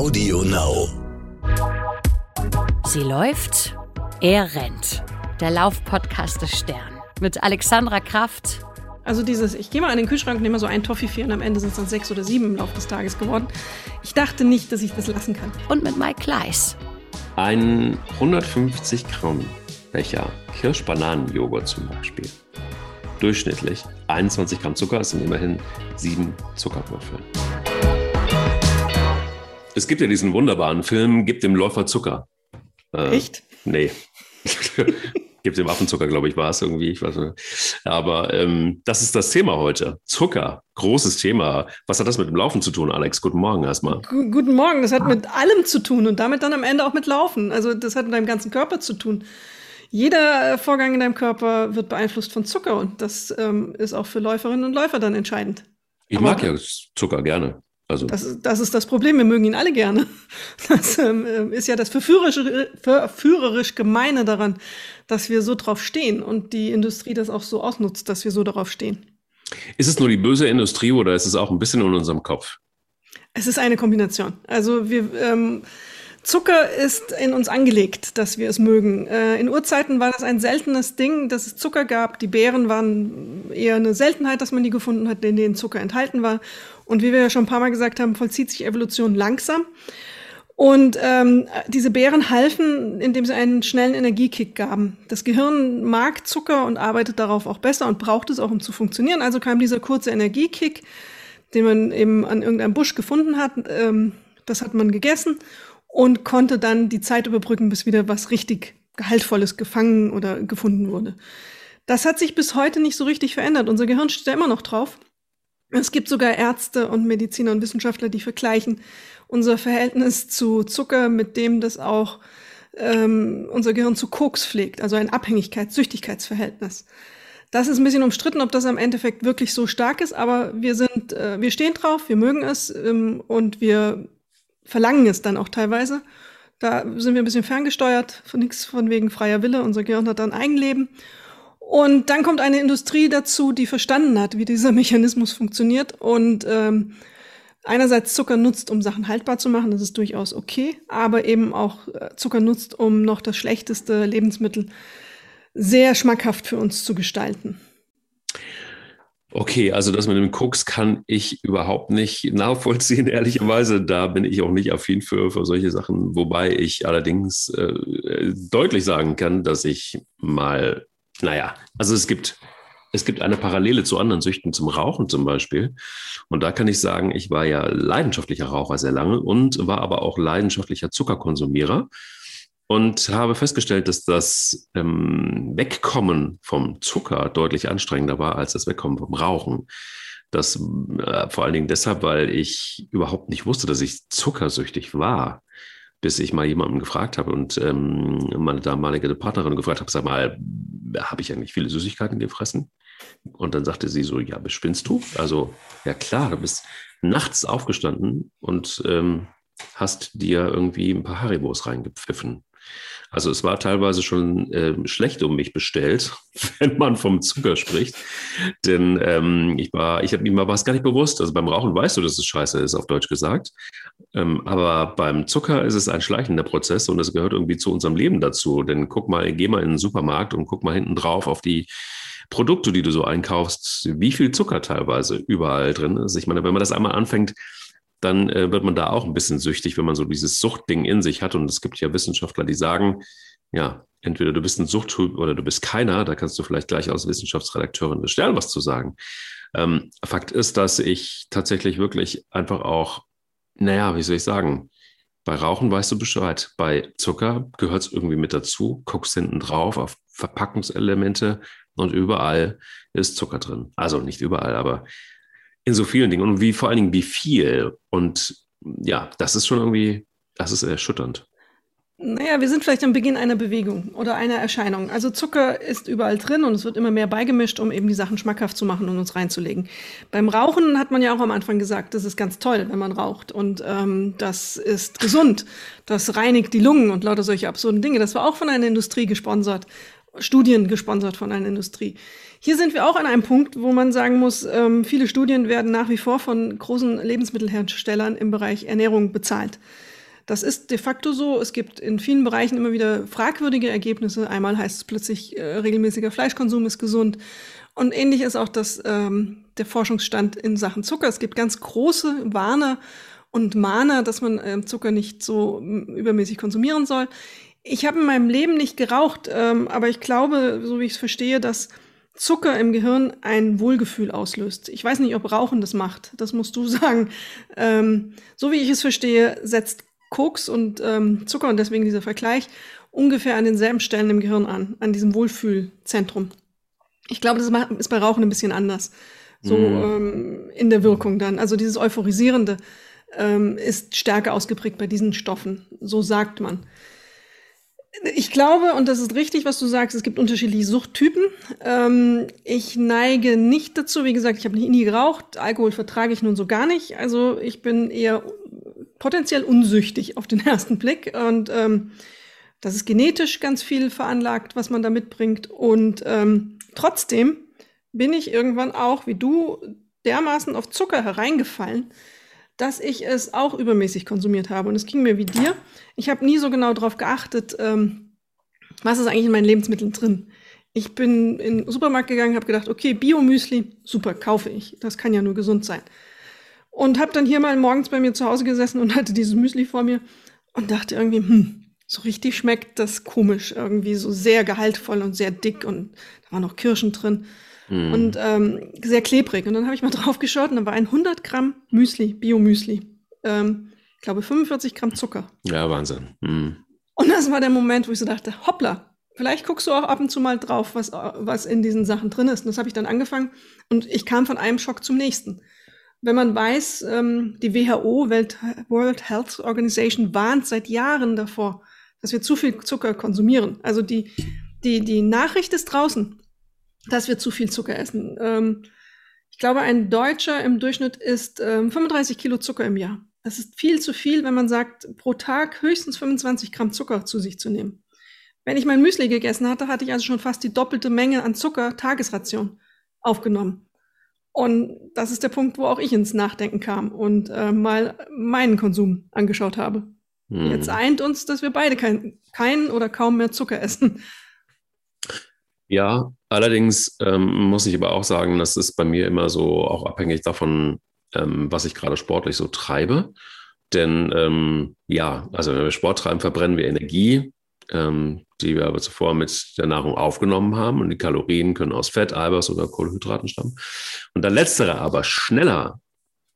Audio Now. Sie läuft, er rennt. Der Laufpodcast des Stern. Mit Alexandra Kraft. Also dieses, ich gehe mal an den Kühlschrank und nehme mal so ein Toffifee und am Ende sind es dann sechs oder sieben im Laufe des Tages geworden. Ich dachte nicht, dass ich das lassen kann. Und mit Mike Kleiss. Ein 150 Gramm Becher Kirsch-Bananen-Joghurt zum Beispiel. Durchschnittlich 21 Gramm Zucker, es sind immerhin sieben Zuckerwürfel. Es gibt ja diesen wunderbaren Film, Gib dem Läufer Zucker. Äh, Echt? Nee. Gibt dem Waffenzucker, glaube ich, war es irgendwie. Ich weiß nicht. Aber ähm, das ist das Thema heute. Zucker, großes Thema. Was hat das mit dem Laufen zu tun, Alex? Guten Morgen erstmal. G guten Morgen. Das hat mit allem zu tun und damit dann am Ende auch mit Laufen. Also das hat mit deinem ganzen Körper zu tun. Jeder äh, Vorgang in deinem Körper wird beeinflusst von Zucker und das ähm, ist auch für Läuferinnen und Läufer dann entscheidend. Ich Aber mag ja Zucker gerne. Also. Das, das, ist das Problem, wir mögen ihn alle gerne. Das ähm, ist ja das verführerische, verführerisch Gemeine daran, dass wir so drauf stehen und die Industrie das auch so ausnutzt, dass wir so darauf stehen. Ist es nur die böse Industrie oder ist es auch ein bisschen in unserem Kopf? Es ist eine Kombination. Also wir ähm, Zucker ist in uns angelegt, dass wir es mögen. Äh, in Urzeiten war das ein seltenes Ding, dass es Zucker gab. Die Beeren waren eher eine Seltenheit, dass man die gefunden hat, in denen Zucker enthalten war. Und wie wir ja schon ein paar Mal gesagt haben, vollzieht sich Evolution langsam. Und ähm, diese Beeren halfen, indem sie einen schnellen Energiekick gaben. Das Gehirn mag Zucker und arbeitet darauf auch besser und braucht es auch, um zu funktionieren. Also kam dieser kurze Energiekick, den man eben an irgendeinem Busch gefunden hat. Ähm, das hat man gegessen und konnte dann die Zeit überbrücken, bis wieder was richtig Gehaltvolles gefangen oder gefunden wurde. Das hat sich bis heute nicht so richtig verändert. Unser Gehirn steht da immer noch drauf. Es gibt sogar Ärzte und Mediziner und Wissenschaftler, die vergleichen unser Verhältnis zu Zucker mit dem, das auch ähm, unser Gehirn zu Koks pflegt, also ein Abhängigkeits-, Süchtigkeitsverhältnis. Das ist ein bisschen umstritten, ob das am Endeffekt wirklich so stark ist, aber wir sind, äh, wir stehen drauf, wir mögen es ähm, und wir verlangen es dann auch teilweise. Da sind wir ein bisschen ferngesteuert, von nichts von wegen freier Wille. Unser Gehirn hat dann Eigenleben. Und dann kommt eine Industrie dazu, die verstanden hat, wie dieser Mechanismus funktioniert und ähm, einerseits Zucker nutzt, um Sachen haltbar zu machen, das ist durchaus okay, aber eben auch äh, Zucker nutzt, um noch das schlechteste Lebensmittel sehr schmackhaft für uns zu gestalten. Okay, also das mit dem Koks kann ich überhaupt nicht nachvollziehen, ehrlicherweise. Da bin ich auch nicht affin für, für solche Sachen, wobei ich allerdings äh, deutlich sagen kann, dass ich mal naja, also es gibt, es gibt eine Parallele zu anderen Süchten, zum Rauchen zum Beispiel. Und da kann ich sagen, ich war ja leidenschaftlicher Raucher sehr lange und war aber auch leidenschaftlicher Zuckerkonsumierer und habe festgestellt, dass das ähm, Wegkommen vom Zucker deutlich anstrengender war als das Wegkommen vom Rauchen. Das äh, vor allen Dingen deshalb, weil ich überhaupt nicht wusste, dass ich zuckersüchtig war bis ich mal jemanden gefragt habe und ähm, meine damalige Partnerin gefragt habe, sag mal, habe ich eigentlich viele Süßigkeiten gefressen? Und dann sagte sie so, ja, bespinnst du? Also, ja klar, du bist nachts aufgestanden und ähm, hast dir irgendwie ein paar Haribos reingepfiffen. Also es war teilweise schon äh, schlecht um mich bestellt, wenn man vom Zucker spricht. Denn ähm, ich war, ich habe mir war es gar nicht bewusst. Also beim Rauchen weißt du, dass es scheiße ist, auf Deutsch gesagt. Ähm, aber beim Zucker ist es ein schleichender Prozess und das gehört irgendwie zu unserem Leben dazu. Denn guck mal, geh mal in den Supermarkt und guck mal hinten drauf auf die Produkte, die du so einkaufst, wie viel Zucker teilweise überall drin ist. Ich meine, wenn man das einmal anfängt, dann äh, wird man da auch ein bisschen süchtig, wenn man so dieses Suchtding in sich hat. Und es gibt ja Wissenschaftler, die sagen, ja, entweder du bist ein Suchttyp oder du bist keiner. Da kannst du vielleicht gleich als Wissenschaftsredakteurin des Stern was zu sagen. Ähm, Fakt ist, dass ich tatsächlich wirklich einfach auch, naja, wie soll ich sagen, bei Rauchen weißt du Bescheid. Bei Zucker gehört es irgendwie mit dazu. Guckst hinten drauf auf Verpackungselemente und überall ist Zucker drin. Also nicht überall, aber in so vielen Dingen und wie vor allen Dingen wie viel. Und ja, das ist schon irgendwie, das ist erschütternd. Naja, wir sind vielleicht am Beginn einer Bewegung oder einer Erscheinung. Also Zucker ist überall drin und es wird immer mehr beigemischt, um eben die Sachen schmackhaft zu machen und uns reinzulegen. Beim Rauchen hat man ja auch am Anfang gesagt, das ist ganz toll, wenn man raucht und ähm, das ist gesund, das reinigt die Lungen und lauter solche absurden Dinge. Das war auch von einer Industrie gesponsert Studien gesponsert von einer Industrie. Hier sind wir auch an einem Punkt, wo man sagen muss, ähm, viele Studien werden nach wie vor von großen Lebensmittelherstellern im Bereich Ernährung bezahlt. Das ist de facto so. Es gibt in vielen Bereichen immer wieder fragwürdige Ergebnisse. Einmal heißt es plötzlich, äh, regelmäßiger Fleischkonsum ist gesund. Und ähnlich ist auch das, ähm, der Forschungsstand in Sachen Zucker. Es gibt ganz große Warner und Mahner, dass man äh, Zucker nicht so übermäßig konsumieren soll. Ich habe in meinem Leben nicht geraucht, ähm, aber ich glaube, so wie ich es verstehe, dass Zucker im Gehirn ein Wohlgefühl auslöst. Ich weiß nicht, ob Rauchen das macht. Das musst du sagen. Ähm, so wie ich es verstehe, setzt Koks und ähm, Zucker und deswegen dieser Vergleich ungefähr an denselben Stellen im Gehirn an, an diesem Wohlfühlzentrum. Ich glaube, das ist bei Rauchen ein bisschen anders. So mm. ähm, in der Wirkung dann. Also dieses Euphorisierende ähm, ist stärker ausgeprägt bei diesen Stoffen. So sagt man. Ich glaube, und das ist richtig, was du sagst, es gibt unterschiedliche Suchttypen. Ähm, ich neige nicht dazu, wie gesagt, ich habe nie geraucht, Alkohol vertrage ich nun so gar nicht. Also ich bin eher potenziell unsüchtig auf den ersten Blick. Und ähm, das ist genetisch ganz viel veranlagt, was man da mitbringt. Und ähm, trotzdem bin ich irgendwann auch, wie du, dermaßen auf Zucker hereingefallen, dass ich es auch übermäßig konsumiert habe. Und es ging mir wie dir. Ich habe nie so genau darauf geachtet, ähm, was ist eigentlich in meinen Lebensmitteln drin. Ich bin in den Supermarkt gegangen, habe gedacht, okay, Bio-Müsli, super, kaufe ich. Das kann ja nur gesund sein. Und habe dann hier mal morgens bei mir zu Hause gesessen und hatte dieses Müsli vor mir und dachte irgendwie, hm, so richtig schmeckt das komisch, irgendwie so sehr gehaltvoll und sehr dick und da waren noch Kirschen drin mm. und ähm, sehr klebrig. Und dann habe ich mal drauf geschaut und da war ein 100 Gramm Müsli, Bio-Müsli. Ähm, ich glaube 45 Gramm Zucker. Ja, Wahnsinn. Mm. Und das war der Moment, wo ich so dachte, hoppla, vielleicht guckst du auch ab und zu mal drauf, was, was in diesen Sachen drin ist. Und das habe ich dann angefangen und ich kam von einem Schock zum nächsten. Wenn man weiß, ähm, die WHO, Welt, World Health Organization, warnt seit Jahren davor, dass wir zu viel Zucker konsumieren. Also die, die, die Nachricht ist draußen, dass wir zu viel Zucker essen. Ähm, ich glaube, ein Deutscher im Durchschnitt isst ähm, 35 Kilo Zucker im Jahr. Das ist viel zu viel, wenn man sagt, pro Tag höchstens 25 Gramm Zucker zu sich zu nehmen. Wenn ich mein Müsli gegessen hatte, hatte ich also schon fast die doppelte Menge an Zucker Tagesration aufgenommen. Und das ist der Punkt, wo auch ich ins Nachdenken kam und äh, mal meinen Konsum angeschaut habe. Hm. Jetzt eint uns, dass wir beide kein, kein oder kaum mehr Zucker essen. Ja, allerdings ähm, muss ich aber auch sagen, das ist bei mir immer so auch abhängig davon, ähm, was ich gerade sportlich so treibe. Denn ähm, ja, also wenn wir Sport treiben, verbrennen wir Energie ähm, die wir aber zuvor mit der Nahrung aufgenommen haben. Und die Kalorien können aus Fett, Eiweiß oder Kohlenhydraten stammen. Und da letztere aber schneller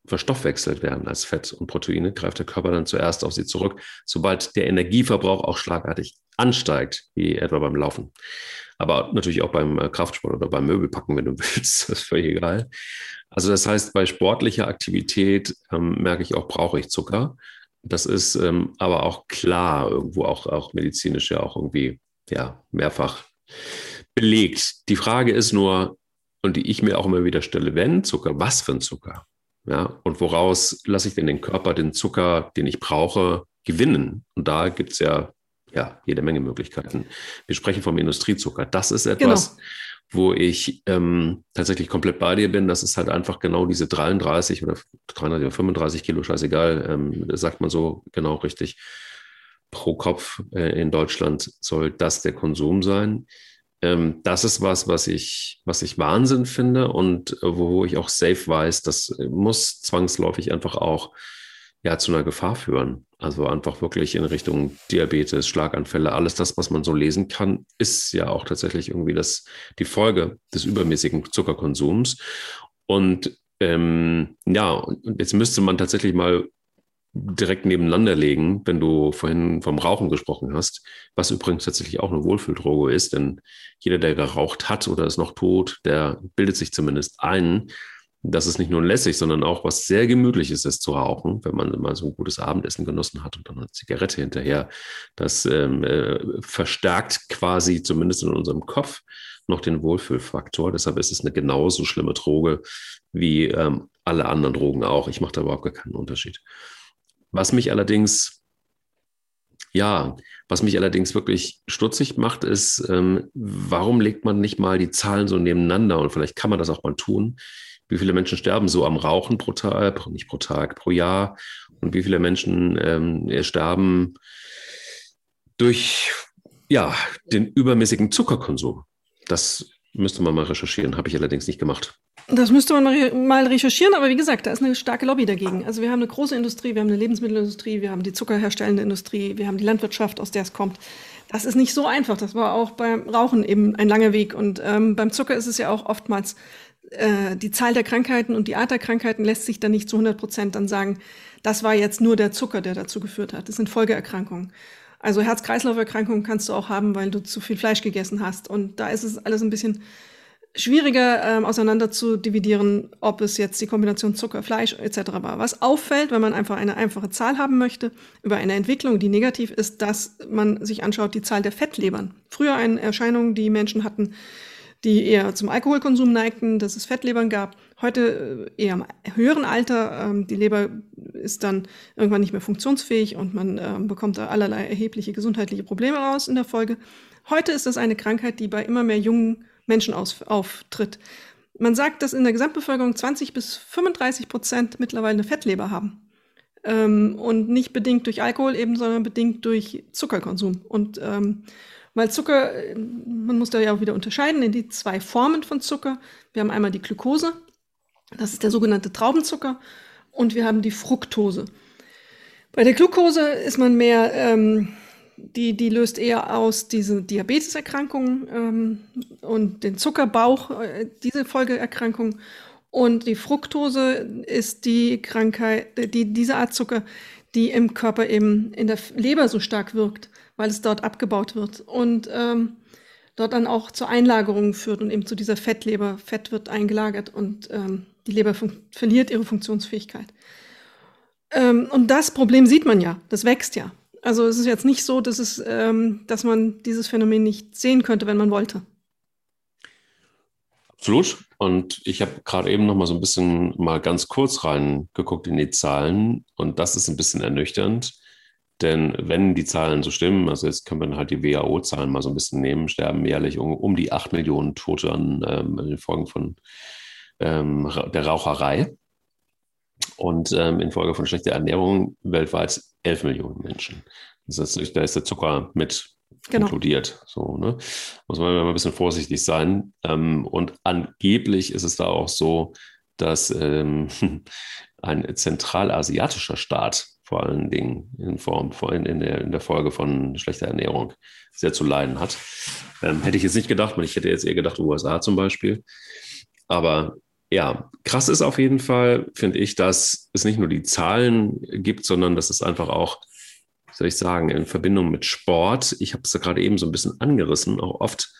verstoffwechselt werden als Fett und Proteine, greift der Körper dann zuerst auf sie zurück, sobald der Energieverbrauch auch schlagartig ansteigt, wie etwa beim Laufen. Aber natürlich auch beim äh, Kraftsport oder beim Möbelpacken, wenn du willst, das ist völlig egal. Also das heißt, bei sportlicher Aktivität ähm, merke ich auch, brauche ich Zucker. Das ist ähm, aber auch klar, irgendwo auch, auch medizinisch ja auch irgendwie ja, mehrfach belegt. Die Frage ist nur, und die ich mir auch immer wieder stelle, wenn Zucker, was für ein Zucker? Ja, und woraus lasse ich denn den Körper den Zucker, den ich brauche, gewinnen? Und da gibt es ja, ja jede Menge Möglichkeiten. Wir sprechen vom Industriezucker. Das ist etwas, genau wo ich ähm, tatsächlich komplett bei dir bin. Das ist halt einfach genau diese 33 oder 33 oder 35 Kilo, scheißegal, ähm, sagt man so genau richtig, pro Kopf äh, in Deutschland soll das der Konsum sein. Ähm, das ist was, was ich, was ich Wahnsinn finde und äh, wo ich auch safe weiß, das muss zwangsläufig einfach auch ja, zu einer Gefahr führen. Also einfach wirklich in Richtung Diabetes, Schlaganfälle, alles das, was man so lesen kann, ist ja auch tatsächlich irgendwie das, die Folge des übermäßigen Zuckerkonsums. Und ähm, ja, jetzt müsste man tatsächlich mal direkt nebeneinander legen, wenn du vorhin vom Rauchen gesprochen hast, was übrigens tatsächlich auch eine Wohlfühldroge ist, denn jeder, der geraucht hat oder ist noch tot, der bildet sich zumindest ein, dass es nicht nur lässig, sondern auch was sehr Gemütliches ist zu rauchen, wenn man mal so ein gutes Abendessen genossen hat und dann eine Zigarette hinterher. Das ähm, äh, verstärkt quasi zumindest in unserem Kopf noch den Wohlfühlfaktor. Deshalb ist es eine genauso schlimme Droge wie ähm, alle anderen Drogen auch. Ich mache da überhaupt gar keinen Unterschied. Was mich allerdings Ja, was mich allerdings wirklich stutzig macht, ist, ähm, warum legt man nicht mal die Zahlen so nebeneinander? Und vielleicht kann man das auch mal tun. Wie viele Menschen sterben so am Rauchen pro Tag, nicht pro Tag, pro Jahr? Und wie viele Menschen ähm, sterben durch ja, den übermäßigen Zuckerkonsum? Das müsste man mal recherchieren, habe ich allerdings nicht gemacht. Das müsste man mal recherchieren, aber wie gesagt, da ist eine starke Lobby dagegen. Also wir haben eine große Industrie, wir haben eine Lebensmittelindustrie, wir haben die zuckerherstellende Industrie, wir haben die Landwirtschaft, aus der es kommt. Das ist nicht so einfach. Das war auch beim Rauchen eben ein langer Weg. Und ähm, beim Zucker ist es ja auch oftmals äh, die Zahl der Krankheiten und die Art der Krankheiten lässt sich dann nicht zu 100 Prozent dann sagen, das war jetzt nur der Zucker, der dazu geführt hat. Das sind Folgeerkrankungen. Also Herz-Kreislauf-Erkrankungen kannst du auch haben, weil du zu viel Fleisch gegessen hast. Und da ist es alles ein bisschen schwieriger ähm, auseinander zu dividieren, ob es jetzt die Kombination Zucker, Fleisch etc. war. Was auffällt, wenn man einfach eine einfache Zahl haben möchte über eine Entwicklung, die negativ ist, dass man sich anschaut die Zahl der Fettlebern. Früher eine Erscheinung, die Menschen hatten, die eher zum Alkoholkonsum neigten, dass es Fettlebern gab. Heute äh, eher im höheren Alter. Ähm, die Leber ist dann irgendwann nicht mehr funktionsfähig und man äh, bekommt da allerlei erhebliche gesundheitliche Probleme raus in der Folge. Heute ist das eine Krankheit, die bei immer mehr jungen Menschen auftritt. Man sagt, dass in der Gesamtbevölkerung 20 bis 35 Prozent mittlerweile eine Fettleber haben. Ähm, und nicht bedingt durch Alkohol eben, sondern bedingt durch Zuckerkonsum. Und ähm, weil Zucker, man muss da ja auch wieder unterscheiden in die zwei Formen von Zucker. Wir haben einmal die Glucose, das ist der sogenannte Traubenzucker, und wir haben die Fructose. Bei der Glucose ist man mehr ähm, die, die löst eher aus diese Diabeteserkrankungen ähm, und den Zuckerbauch, äh, diese Folgeerkrankung. Und die Fructose ist die Krankheit, die, diese Art Zucker, die im Körper eben in der Leber so stark wirkt, weil es dort abgebaut wird und ähm, dort dann auch zur Einlagerung führt und eben zu dieser Fettleber. Fett wird eingelagert und ähm, die Leber verliert ihre Funktionsfähigkeit. Ähm, und das Problem sieht man ja, das wächst ja. Also es ist jetzt nicht so, dass, es, ähm, dass man dieses Phänomen nicht sehen könnte, wenn man wollte. Absolut. Und ich habe gerade eben noch mal so ein bisschen mal ganz kurz reingeguckt in die Zahlen und das ist ein bisschen ernüchternd. Denn wenn die Zahlen so stimmen, also jetzt können wir halt die WHO-Zahlen mal so ein bisschen nehmen, sterben jährlich um, um die 8 Millionen Tote an ähm, den Folgen von ähm, der Raucherei. Und ähm, infolge von schlechter Ernährung weltweit 11 Millionen Menschen. Das ist, da ist der Zucker mit genau. inkludiert. So, ne? Muss man immer ein bisschen vorsichtig sein. Ähm, und angeblich ist es da auch so, dass ähm, ein zentralasiatischer Staat vor allen Dingen in Form in, in, der, in der Folge von schlechter Ernährung sehr zu leiden hat. Ähm, hätte ich jetzt nicht gedacht, ich hätte jetzt eher gedacht, USA zum Beispiel. Aber ja, krass ist auf jeden Fall, finde ich, dass es nicht nur die Zahlen gibt, sondern dass es einfach auch, soll ich sagen, in Verbindung mit Sport, ich habe es ja gerade eben so ein bisschen angerissen, auch oft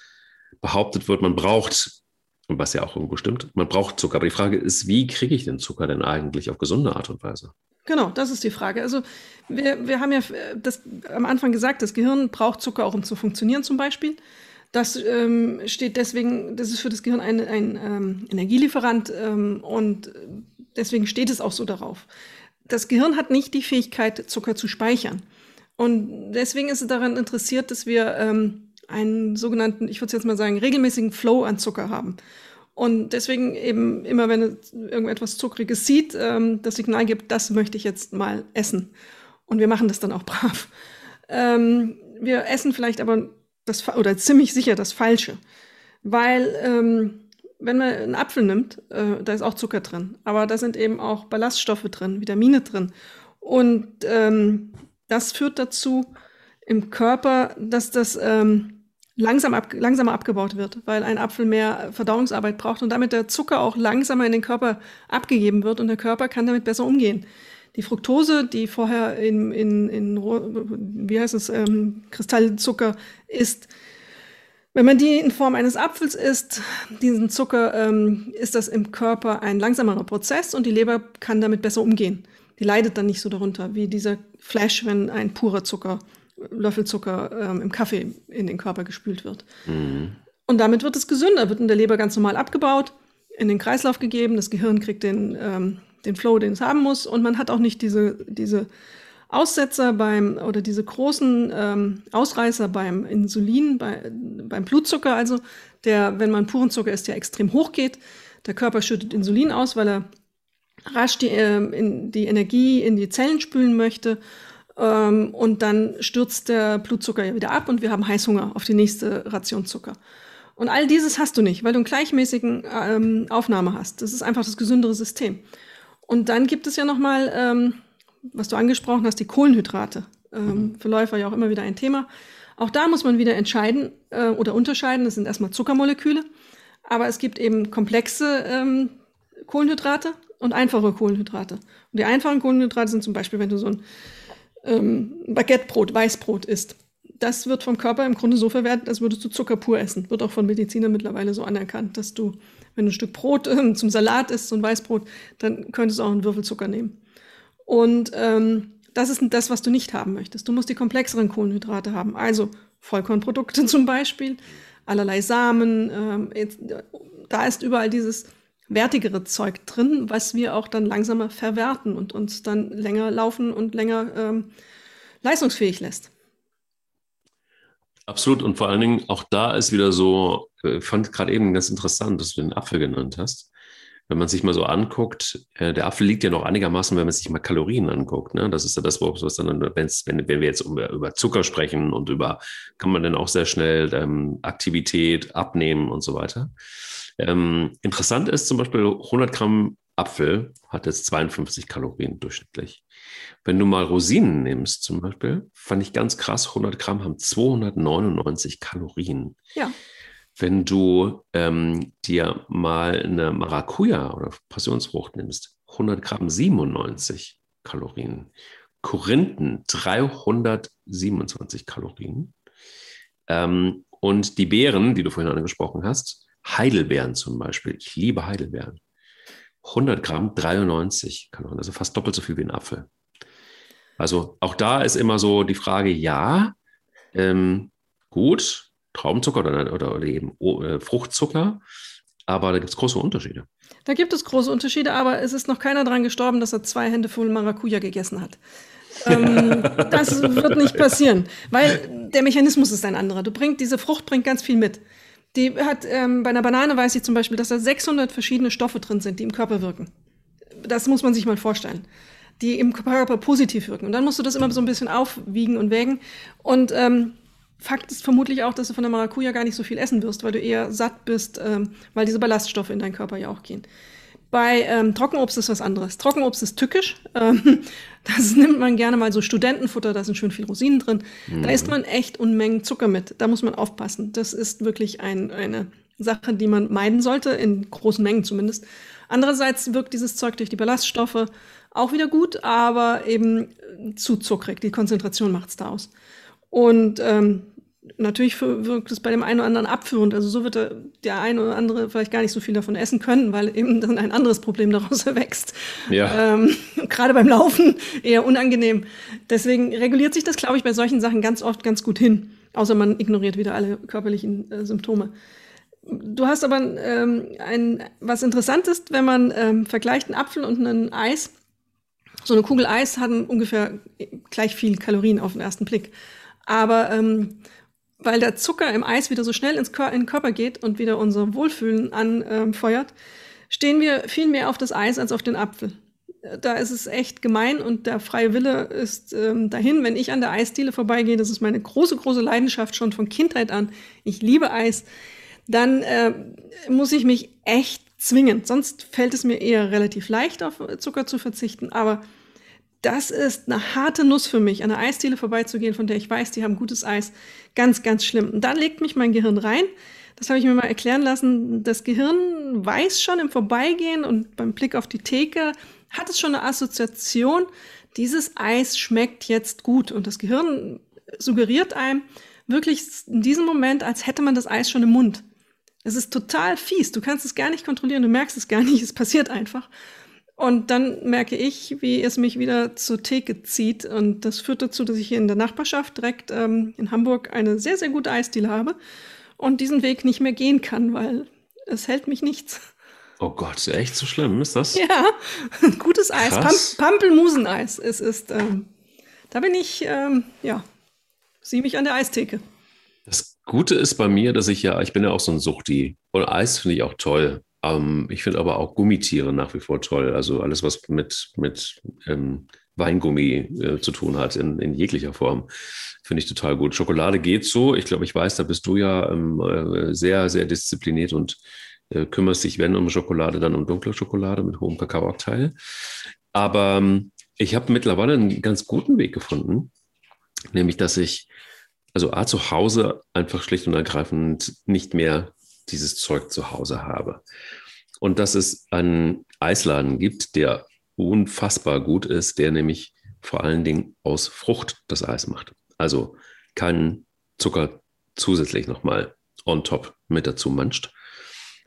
behauptet wird, man braucht, was ja auch irgendwo stimmt, man braucht Zucker. Aber die Frage ist, wie kriege ich den Zucker denn eigentlich auf gesunde Art und Weise? Genau, das ist die Frage. Also wir, wir haben ja das am Anfang gesagt, das Gehirn braucht Zucker auch, um zu funktionieren zum Beispiel. Das ähm, steht deswegen, das ist für das Gehirn ein, ein ähm, Energielieferant ähm, und deswegen steht es auch so darauf. Das Gehirn hat nicht die Fähigkeit, Zucker zu speichern. Und deswegen ist es daran interessiert, dass wir ähm, einen sogenannten, ich würde jetzt mal sagen, regelmäßigen Flow an Zucker haben. Und deswegen eben immer, wenn es irgendetwas Zuckriges sieht, ähm, das Signal gibt, das möchte ich jetzt mal essen. Und wir machen das dann auch brav. Ähm, wir essen vielleicht aber das, oder ziemlich sicher das Falsche. Weil, ähm, wenn man einen Apfel nimmt, äh, da ist auch Zucker drin, aber da sind eben auch Ballaststoffe drin, Vitamine drin. Und ähm, das führt dazu im Körper, dass das ähm, langsam ab, langsamer abgebaut wird, weil ein Apfel mehr Verdauungsarbeit braucht und damit der Zucker auch langsamer in den Körper abgegeben wird und der Körper kann damit besser umgehen. Die Fructose, die vorher in, in, in wie heißt es, ähm, Kristallzucker ist, wenn man die in Form eines Apfels isst, diesen Zucker, ähm, ist das im Körper ein langsamerer Prozess und die Leber kann damit besser umgehen. Die leidet dann nicht so darunter wie dieser Flash, wenn ein purer Zucker, Löffelzucker ähm, im Kaffee in den Körper gespült wird. Mhm. Und damit wird es gesünder, wird in der Leber ganz normal abgebaut, in den Kreislauf gegeben, das Gehirn kriegt den, ähm, den Flow, den es haben muss. Und man hat auch nicht diese, diese Aussetzer beim oder diese großen ähm, Ausreißer beim Insulin, bei, beim Blutzucker, also der, wenn man puren Zucker isst, ja extrem hoch geht. Der Körper schüttet Insulin aus, weil er rasch die, äh, in, die Energie in die Zellen spülen möchte. Ähm, und dann stürzt der Blutzucker ja wieder ab und wir haben Heißhunger auf die nächste Ration Zucker. Und all dieses hast du nicht, weil du einen gleichmäßigen ähm, Aufnahme hast. Das ist einfach das gesündere System. Und dann gibt es ja noch mal, ähm, was du angesprochen hast, die Kohlenhydrate. Ähm, für Läufer ja auch immer wieder ein Thema. Auch da muss man wieder entscheiden äh, oder unterscheiden. Das sind erstmal Zuckermoleküle, aber es gibt eben komplexe ähm, Kohlenhydrate und einfache Kohlenhydrate. Und die einfachen Kohlenhydrate sind zum Beispiel, wenn du so ein ähm, Baguettebrot, Weißbrot isst das wird vom Körper im Grunde so verwertet, als würdest du Zucker pur essen. Wird auch von Medizinern mittlerweile so anerkannt, dass du, wenn du ein Stück Brot äh, zum Salat isst, so ein Weißbrot, dann könntest du auch einen Würfel Zucker nehmen. Und ähm, das ist das, was du nicht haben möchtest. Du musst die komplexeren Kohlenhydrate haben. Also Vollkornprodukte zum Beispiel, allerlei Samen. Ähm, jetzt, da ist überall dieses wertigere Zeug drin, was wir auch dann langsamer verwerten und uns dann länger laufen und länger ähm, leistungsfähig lässt. Absolut. Und vor allen Dingen auch da ist wieder so, äh, fand gerade eben ganz interessant, dass du den Apfel genannt hast. Wenn man sich mal so anguckt, äh, der Apfel liegt ja noch einigermaßen, wenn man sich mal Kalorien anguckt. Ne? Das ist ja das, was dann, wenn, wenn wir jetzt über, über Zucker sprechen und über, kann man dann auch sehr schnell ähm, Aktivität abnehmen und so weiter. Ähm, interessant ist zum Beispiel 100 Gramm Apfel hat jetzt 52 Kalorien durchschnittlich. Wenn du mal Rosinen nimmst zum Beispiel, fand ich ganz krass, 100 Gramm haben 299 Kalorien. Ja. Wenn du ähm, dir mal eine Maracuja oder Passionsfrucht nimmst, 100 Gramm 97 Kalorien. Korinthen 327 Kalorien. Ähm, und die Beeren, die du vorhin angesprochen hast, Heidelbeeren zum Beispiel. Ich liebe Heidelbeeren. 100 Gramm 93 Kalorien, also fast doppelt so viel wie ein Apfel. Also auch da ist immer so die Frage, ja, ähm, gut, Traubenzucker oder, oder, oder eben äh, Fruchtzucker, aber da gibt es große Unterschiede. Da gibt es große Unterschiede, aber es ist noch keiner dran gestorben, dass er zwei Hände voll Maracuja gegessen hat. ähm, das wird nicht passieren, weil der Mechanismus ist ein anderer. Du bringst, diese Frucht bringt ganz viel mit. Die hat, ähm, bei einer Banane weiß ich zum Beispiel, dass da 600 verschiedene Stoffe drin sind, die im Körper wirken. Das muss man sich mal vorstellen. Die im Körper positiv wirken. Und dann musst du das immer so ein bisschen aufwiegen und wägen. Und ähm, Fakt ist vermutlich auch, dass du von der Maracuja gar nicht so viel essen wirst, weil du eher satt bist, ähm, weil diese Ballaststoffe in deinen Körper ja auch gehen. Bei ähm, Trockenobst ist was anderes. Trockenobst ist tückisch. Ähm, das nimmt man gerne mal so Studentenfutter, da sind schön viel Rosinen drin. Mhm. Da isst man echt Unmengen Zucker mit. Da muss man aufpassen. Das ist wirklich ein, eine Sache, die man meiden sollte, in großen Mengen zumindest. Andererseits wirkt dieses Zeug durch die Ballaststoffe auch wieder gut, aber eben zu zuckrig. Die Konzentration macht es da aus. Und ähm, natürlich wirkt es bei dem einen oder anderen abführend. Also so wird der, der eine oder andere vielleicht gar nicht so viel davon essen können, weil eben dann ein anderes Problem daraus erwächst. Ja. Ähm, gerade beim Laufen eher unangenehm. Deswegen reguliert sich das, glaube ich, bei solchen Sachen ganz oft ganz gut hin. Außer man ignoriert wieder alle körperlichen äh, Symptome. Du hast aber ähm, ein, was interessant ist, wenn man ähm, vergleicht einen Apfel und einen Eis. So eine Kugel Eis hat ungefähr gleich viel Kalorien auf den ersten Blick. Aber ähm, weil der Zucker im Eis wieder so schnell ins Kör in den Körper geht und wieder unser Wohlfühlen anfeuert, stehen wir viel mehr auf das Eis als auf den Apfel. Da ist es echt gemein und der freie Wille ist ähm, dahin. Wenn ich an der Eisdiele vorbeigehe, das ist meine große, große Leidenschaft schon von Kindheit an. Ich liebe Eis. Dann äh, muss ich mich echt zwingen. Sonst fällt es mir eher relativ leicht, auf Zucker zu verzichten. Aber das ist eine harte Nuss für mich, an der Eisdiele vorbeizugehen, von der ich weiß, die haben gutes Eis. Ganz, ganz schlimm. Und dann legt mich mein Gehirn rein. Das habe ich mir mal erklären lassen. Das Gehirn weiß schon im Vorbeigehen und beim Blick auf die Theke hat es schon eine Assoziation. Dieses Eis schmeckt jetzt gut. Und das Gehirn suggeriert einem wirklich in diesem Moment, als hätte man das Eis schon im Mund. Es ist total fies. Du kannst es gar nicht kontrollieren. Du merkst es gar nicht. Es passiert einfach. Und dann merke ich, wie es mich wieder zur Theke zieht. Und das führt dazu, dass ich hier in der Nachbarschaft direkt ähm, in Hamburg eine sehr, sehr gute Eisdiele habe und diesen Weg nicht mehr gehen kann, weil es hält mich nichts. Oh Gott, echt so schlimm ist das? Ja, gutes Eis. Pam Pampelmuseneis. Es ist ähm, da bin ich, ähm, ja, sieh mich an der Eistheke. Das Gute ist bei mir, dass ich ja, ich bin ja auch so ein Suchti. Und Eis finde ich auch toll. Ähm, ich finde aber auch Gummitiere nach wie vor toll. Also alles, was mit, mit ähm, Weingummi äh, zu tun hat, in, in jeglicher Form, finde ich total gut. Schokolade geht so. Ich glaube, ich weiß, da bist du ja ähm, äh, sehr, sehr diszipliniert und äh, kümmerst dich, wenn um Schokolade, dann um dunkle Schokolade mit hohem Kakaoanteil. Aber ähm, ich habe mittlerweile einen ganz guten Weg gefunden, nämlich dass ich also A zu Hause einfach schlicht und ergreifend nicht mehr dieses Zeug zu Hause habe. Und dass es einen Eisladen gibt, der unfassbar gut ist, der nämlich vor allen Dingen aus Frucht das Eis macht. Also keinen Zucker zusätzlich nochmal on top mit dazu manscht.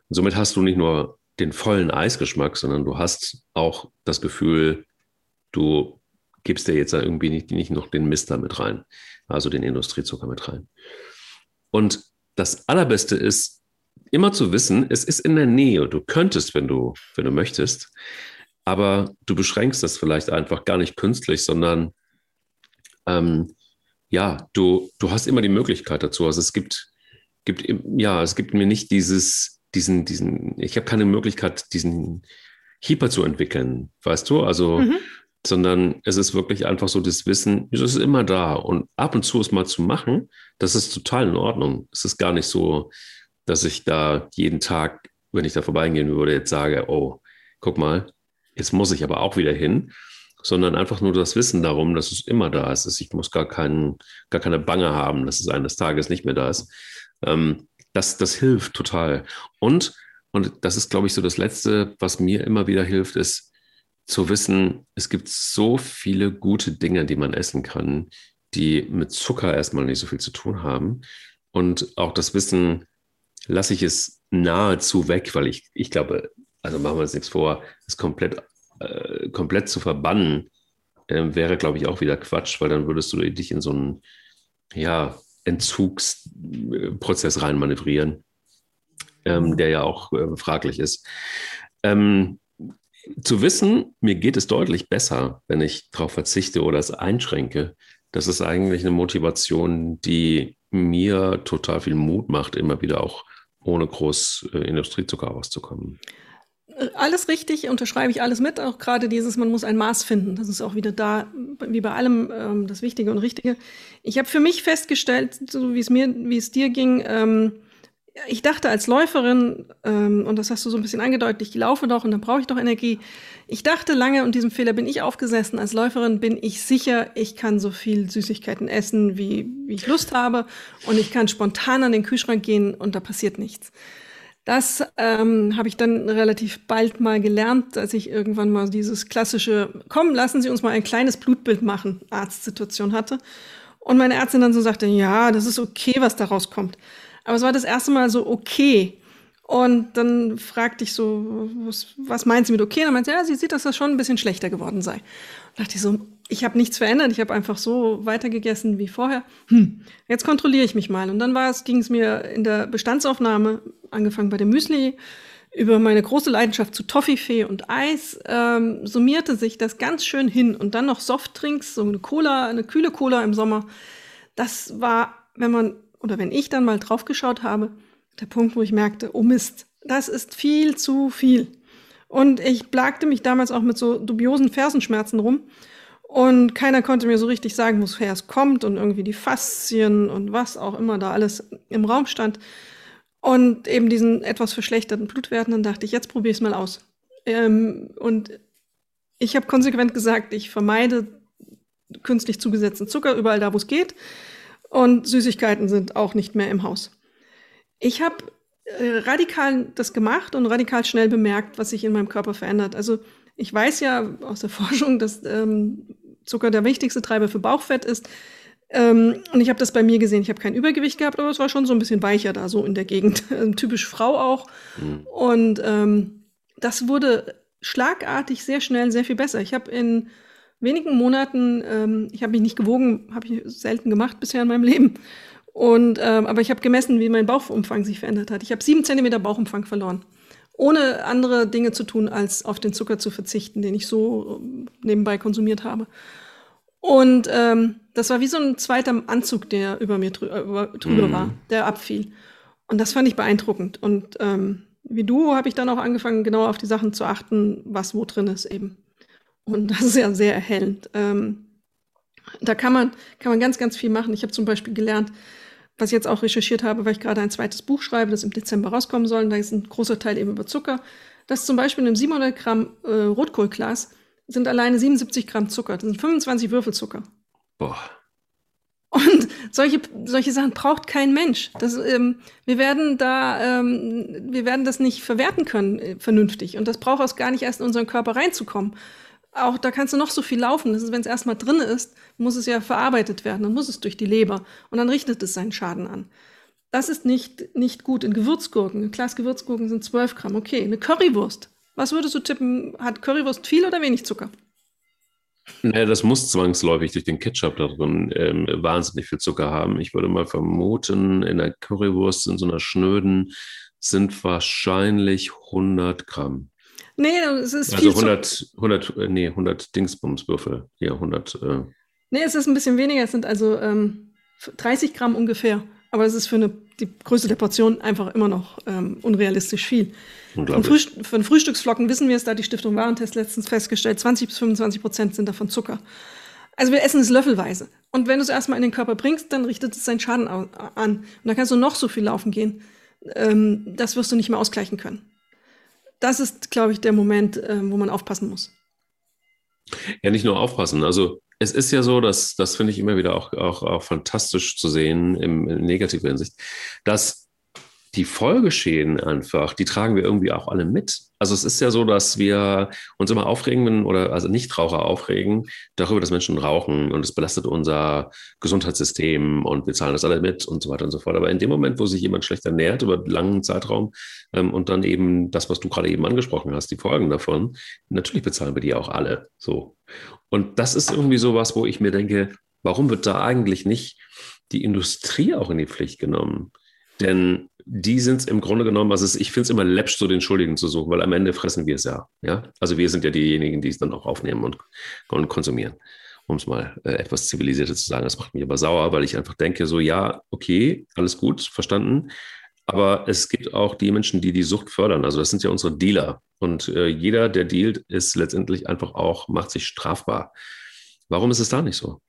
Und somit hast du nicht nur den vollen Eisgeschmack, sondern du hast auch das Gefühl, du gibst dir jetzt irgendwie nicht, nicht noch den Mister mit rein, also den Industriezucker mit rein. Und das Allerbeste ist, immer zu wissen, es ist in der Nähe. Du könntest, wenn du, wenn du möchtest, aber du beschränkst das vielleicht einfach gar nicht künstlich, sondern ähm, ja, du, du hast immer die Möglichkeit dazu. Also es gibt, gibt ja, es gibt mir nicht dieses, diesen, diesen, ich habe keine Möglichkeit, diesen Hyper zu entwickeln, weißt du? Also, mhm. sondern es ist wirklich einfach so das Wissen, es ist immer da und ab und zu es mal zu machen, das ist total in Ordnung. Es ist gar nicht so, dass ich da jeden Tag, wenn ich da vorbeigehen würde, jetzt sage, oh, guck mal, jetzt muss ich aber auch wieder hin, sondern einfach nur das Wissen darum, dass es immer da ist. Ich muss gar, kein, gar keine Bange haben, dass es eines Tages nicht mehr da ist. Ähm, das, das hilft total. Und, und das ist, glaube ich, so das Letzte, was mir immer wieder hilft, ist zu wissen, es gibt so viele gute Dinge, die man essen kann, die mit Zucker erstmal nicht so viel zu tun haben. Und auch das Wissen, lasse ich es nahezu weg, weil ich, ich glaube, also machen wir uns nichts vor, es komplett, äh, komplett zu verbannen, äh, wäre, glaube ich, auch wieder Quatsch, weil dann würdest du dich in so einen ja, Entzugsprozess reinmanövrieren, ähm, der ja auch äh, fraglich ist. Ähm, zu wissen, mir geht es deutlich besser, wenn ich darauf verzichte oder es einschränke, das ist eigentlich eine Motivation, die mir total viel Mut macht, immer wieder auch ohne groß äh, Industriezucker rauszukommen. Alles richtig, unterschreibe ich alles mit, auch gerade dieses, man muss ein Maß finden. Das ist auch wieder da, wie bei allem, ähm, das Wichtige und Richtige. Ich habe für mich festgestellt, so wie es mir, wie es dir ging, ähm, ich dachte als Läuferin, ähm, und das hast du so ein bisschen angedeutet, ich laufe doch und dann brauche ich doch Energie. Ich dachte lange, und diesem Fehler bin ich aufgesessen, als Läuferin bin ich sicher, ich kann so viel Süßigkeiten essen, wie, wie ich Lust habe, und ich kann spontan an den Kühlschrank gehen und da passiert nichts. Das ähm, habe ich dann relativ bald mal gelernt, als ich irgendwann mal dieses klassische, komm, lassen Sie uns mal ein kleines Blutbild machen, Arztsituation hatte. Und meine Ärztin dann so sagte, ja, das ist okay, was da rauskommt. Aber es war das erste Mal so okay. Und dann fragte ich so, was, was meint sie mit okay? Und dann meinte sie, ja, sie sieht, dass das schon ein bisschen schlechter geworden sei. Und dachte ich so, ich habe nichts verändert, ich habe einfach so weitergegessen wie vorher. Hm, jetzt kontrolliere ich mich mal. Und dann war es, ging es mir in der Bestandsaufnahme, angefangen bei dem Müsli, über meine große Leidenschaft zu Toffifee und Eis, ähm, summierte sich das ganz schön hin. Und dann noch Softdrinks, so eine Cola, eine kühle Cola im Sommer. Das war, wenn man, oder wenn ich dann mal draufgeschaut habe, der Punkt, wo ich merkte, oh Mist, das ist viel zu viel. Und ich plagte mich damals auch mit so dubiosen Fersenschmerzen rum. Und keiner konnte mir so richtig sagen, woher es kommt und irgendwie die Faszien und was auch immer da alles im Raum stand. Und eben diesen etwas verschlechterten Blutwerten, dann dachte ich, jetzt probiere ich es mal aus. Ähm, und ich habe konsequent gesagt, ich vermeide künstlich zugesetzten Zucker überall da, wo es geht. Und Süßigkeiten sind auch nicht mehr im Haus. Ich habe äh, radikal das gemacht und radikal schnell bemerkt, was sich in meinem Körper verändert. Also ich weiß ja aus der Forschung, dass ähm, Zucker der wichtigste Treiber für Bauchfett ist. Ähm, und ich habe das bei mir gesehen. Ich habe kein Übergewicht gehabt, aber es war schon so ein bisschen weicher da, so in der Gegend. Typisch Frau auch. Mhm. Und ähm, das wurde schlagartig sehr schnell sehr viel besser. Ich habe in wenigen Monaten, ähm, ich habe mich nicht gewogen, habe ich selten gemacht bisher in meinem Leben. Und, ähm, aber ich habe gemessen, wie mein Bauchumfang sich verändert hat. Ich habe sieben Zentimeter Bauchumfang verloren. Ohne andere Dinge zu tun, als auf den Zucker zu verzichten, den ich so ähm, nebenbei konsumiert habe. Und ähm, das war wie so ein zweiter Anzug, der über mir drü über, drüber mm. war, der abfiel. Und das fand ich beeindruckend. Und ähm, wie du habe ich dann auch angefangen, genau auf die Sachen zu achten, was wo drin ist eben. Und das ist ja sehr erhellend. Ähm, da kann man, kann man ganz, ganz viel machen. Ich habe zum Beispiel gelernt, was ich jetzt auch recherchiert habe, weil ich gerade ein zweites Buch schreibe, das im Dezember rauskommen soll. Und da ist ein großer Teil eben über Zucker. dass zum Beispiel in einem 700 Gramm äh, Rotkohlglas sind alleine 77 Gramm Zucker. Das sind 25 Würfelzucker. Boah. Und solche, solche Sachen braucht kein Mensch. Das, ähm, wir werden da, ähm, wir werden das nicht verwerten können äh, vernünftig. Und das braucht auch gar nicht erst in unseren Körper reinzukommen. Auch da kannst du noch so viel laufen. Das ist, wenn es erstmal drin ist, muss es ja verarbeitet werden. Dann muss es durch die Leber. Und dann richtet es seinen Schaden an. Das ist nicht, nicht gut. In Gewürzgurken, ein Glas Gewürzgurken sind 12 Gramm. Okay, eine Currywurst. Was würdest du tippen? Hat Currywurst viel oder wenig Zucker? Naja, das muss zwangsläufig durch den Ketchup da drin ähm, wahnsinnig viel Zucker haben. Ich würde mal vermuten, in der Currywurst, in so einer schnöden, sind wahrscheinlich 100 Gramm. Nee, es ist also viel 100, 100, äh, nee, 100 Dingsbumswürfel. Ja, 100. Äh. Nee, es ist ein bisschen weniger. Es sind also ähm, 30 Gramm ungefähr. Aber es ist für eine, die Größe der Portion einfach immer noch ähm, unrealistisch viel. Von, Frühst von, Frühstücksflocken wissen wir es, da die Stiftung Warentest letztens festgestellt, 20 bis 25 Prozent sind davon Zucker. Also wir essen es löffelweise. Und wenn du es erstmal in den Körper bringst, dann richtet es seinen Schaden an. Und dann kannst du noch so viel laufen gehen. Ähm, das wirst du nicht mehr ausgleichen können. Das ist, glaube ich, der Moment, äh, wo man aufpassen muss. Ja, nicht nur aufpassen. Also es ist ja so, dass das finde ich immer wieder auch, auch, auch fantastisch zu sehen im, in negativer Hinsicht, dass die Folgeschäden einfach, die tragen wir irgendwie auch alle mit. Also es ist ja so, dass wir uns immer aufregen, wenn, oder also Nichtraucher aufregen darüber, dass Menschen rauchen und es belastet unser Gesundheitssystem und wir zahlen das alle mit und so weiter und so fort. Aber in dem Moment, wo sich jemand schlecht ernährt über einen langen Zeitraum ähm, und dann eben das, was du gerade eben angesprochen hast, die Folgen davon, natürlich bezahlen wir die auch alle. So. Und das ist irgendwie so was, wo ich mir denke, warum wird da eigentlich nicht die Industrie auch in die Pflicht genommen? Denn die sind es im Grunde genommen, also ich finde es immer läppsch, so den Schuldigen zu suchen, weil am Ende fressen wir es ja. ja? Also wir sind ja diejenigen, die es dann auch aufnehmen und, und konsumieren. Um es mal äh, etwas zivilisierter zu sagen. Das macht mich aber sauer, weil ich einfach denke, so ja, okay, alles gut, verstanden. Aber es gibt auch die Menschen, die die Sucht fördern. Also das sind ja unsere Dealer. Und äh, jeder, der dealt, ist letztendlich einfach auch, macht sich strafbar. Warum ist es da nicht so?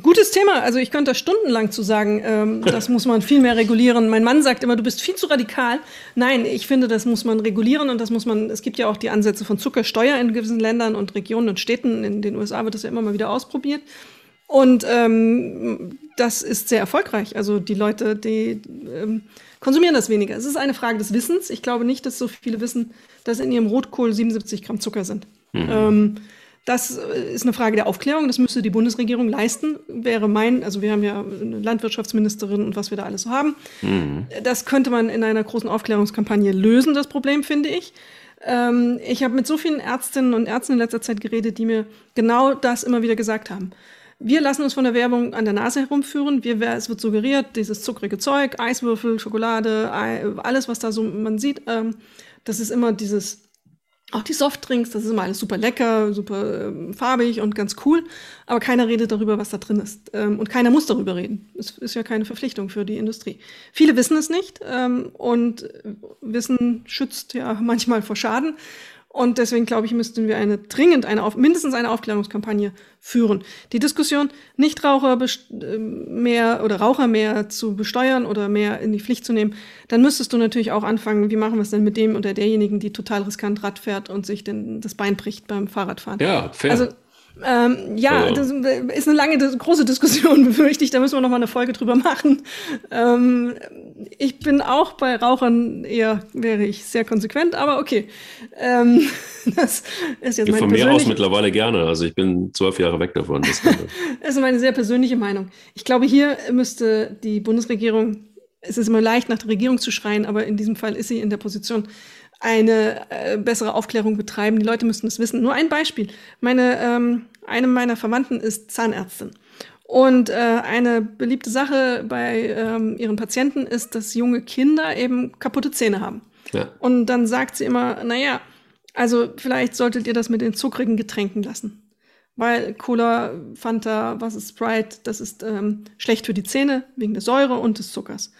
Gutes Thema. Also ich könnte da stundenlang zu sagen, ähm, das muss man viel mehr regulieren. Mein Mann sagt immer, du bist viel zu radikal. Nein, ich finde, das muss man regulieren und das muss man, es gibt ja auch die Ansätze von Zuckersteuer in gewissen Ländern und Regionen und Städten. In den USA wird das ja immer mal wieder ausprobiert. Und ähm, das ist sehr erfolgreich. Also die Leute, die ähm, konsumieren das weniger. Es ist eine Frage des Wissens. Ich glaube nicht, dass so viele wissen, dass in ihrem Rotkohl 77 Gramm Zucker sind. Mhm. Das äh, ist eine Frage der Aufklärung. Das müsste die Bundesregierung leisten. Wäre mein, also wir haben ja eine Landwirtschaftsministerin und was wir da alles so haben. Mhm. Das könnte man in einer großen Aufklärungskampagne lösen, das Problem, finde ich. Ähm, ich habe mit so vielen Ärztinnen und Ärzten in letzter Zeit geredet, die mir genau das immer wieder gesagt haben. Wir lassen uns von der Werbung an der Nase herumführen. Wir, es wird suggeriert, dieses zuckrige Zeug, Eiswürfel, Schokolade, alles, was da so man sieht, ähm, das ist immer dieses auch die Softdrinks, das ist immer alles super lecker, super ähm, farbig und ganz cool. Aber keiner redet darüber, was da drin ist. Ähm, und keiner muss darüber reden. Es ist ja keine Verpflichtung für die Industrie. Viele wissen es nicht ähm, und Wissen schützt ja manchmal vor Schaden. Und deswegen glaube ich, müssten wir eine dringend eine auf, mindestens eine Aufklärungskampagne führen. Die Diskussion, Nichtraucher ähm, mehr oder Raucher mehr zu besteuern oder mehr in die Pflicht zu nehmen, dann müsstest du natürlich auch anfangen, wie machen wir es denn mit dem oder derjenigen, die total riskant Rad fährt und sich den, das Bein bricht beim Fahrradfahren. Ja, fair. Also ähm, ja, das ist eine lange, große Diskussion, befürchte ich. Da müssen wir noch mal eine Folge drüber machen. Ähm, ich bin auch bei Rauchern eher, wäre ich sehr konsequent, aber okay. Ähm, das ist jetzt meine Von mir aus mittlerweile gerne. Also ich bin zwölf Jahre weg davon. Das, das ist meine sehr persönliche Meinung. Ich glaube, hier müsste die Bundesregierung, es ist immer leicht, nach der Regierung zu schreien, aber in diesem Fall ist sie in der Position, eine äh, bessere Aufklärung betreiben. Die Leute müssten es wissen. Nur ein Beispiel. Meine, ähm, eine meiner Verwandten ist Zahnärztin. Und äh, eine beliebte Sache bei ähm, ihren Patienten ist, dass junge Kinder eben kaputte Zähne haben. Ja. Und dann sagt sie immer, naja, also vielleicht solltet ihr das mit den zuckrigen Getränken lassen. weil Cola, Fanta, was ist Sprite, das ist ähm, schlecht für die Zähne wegen der Säure und des Zuckers.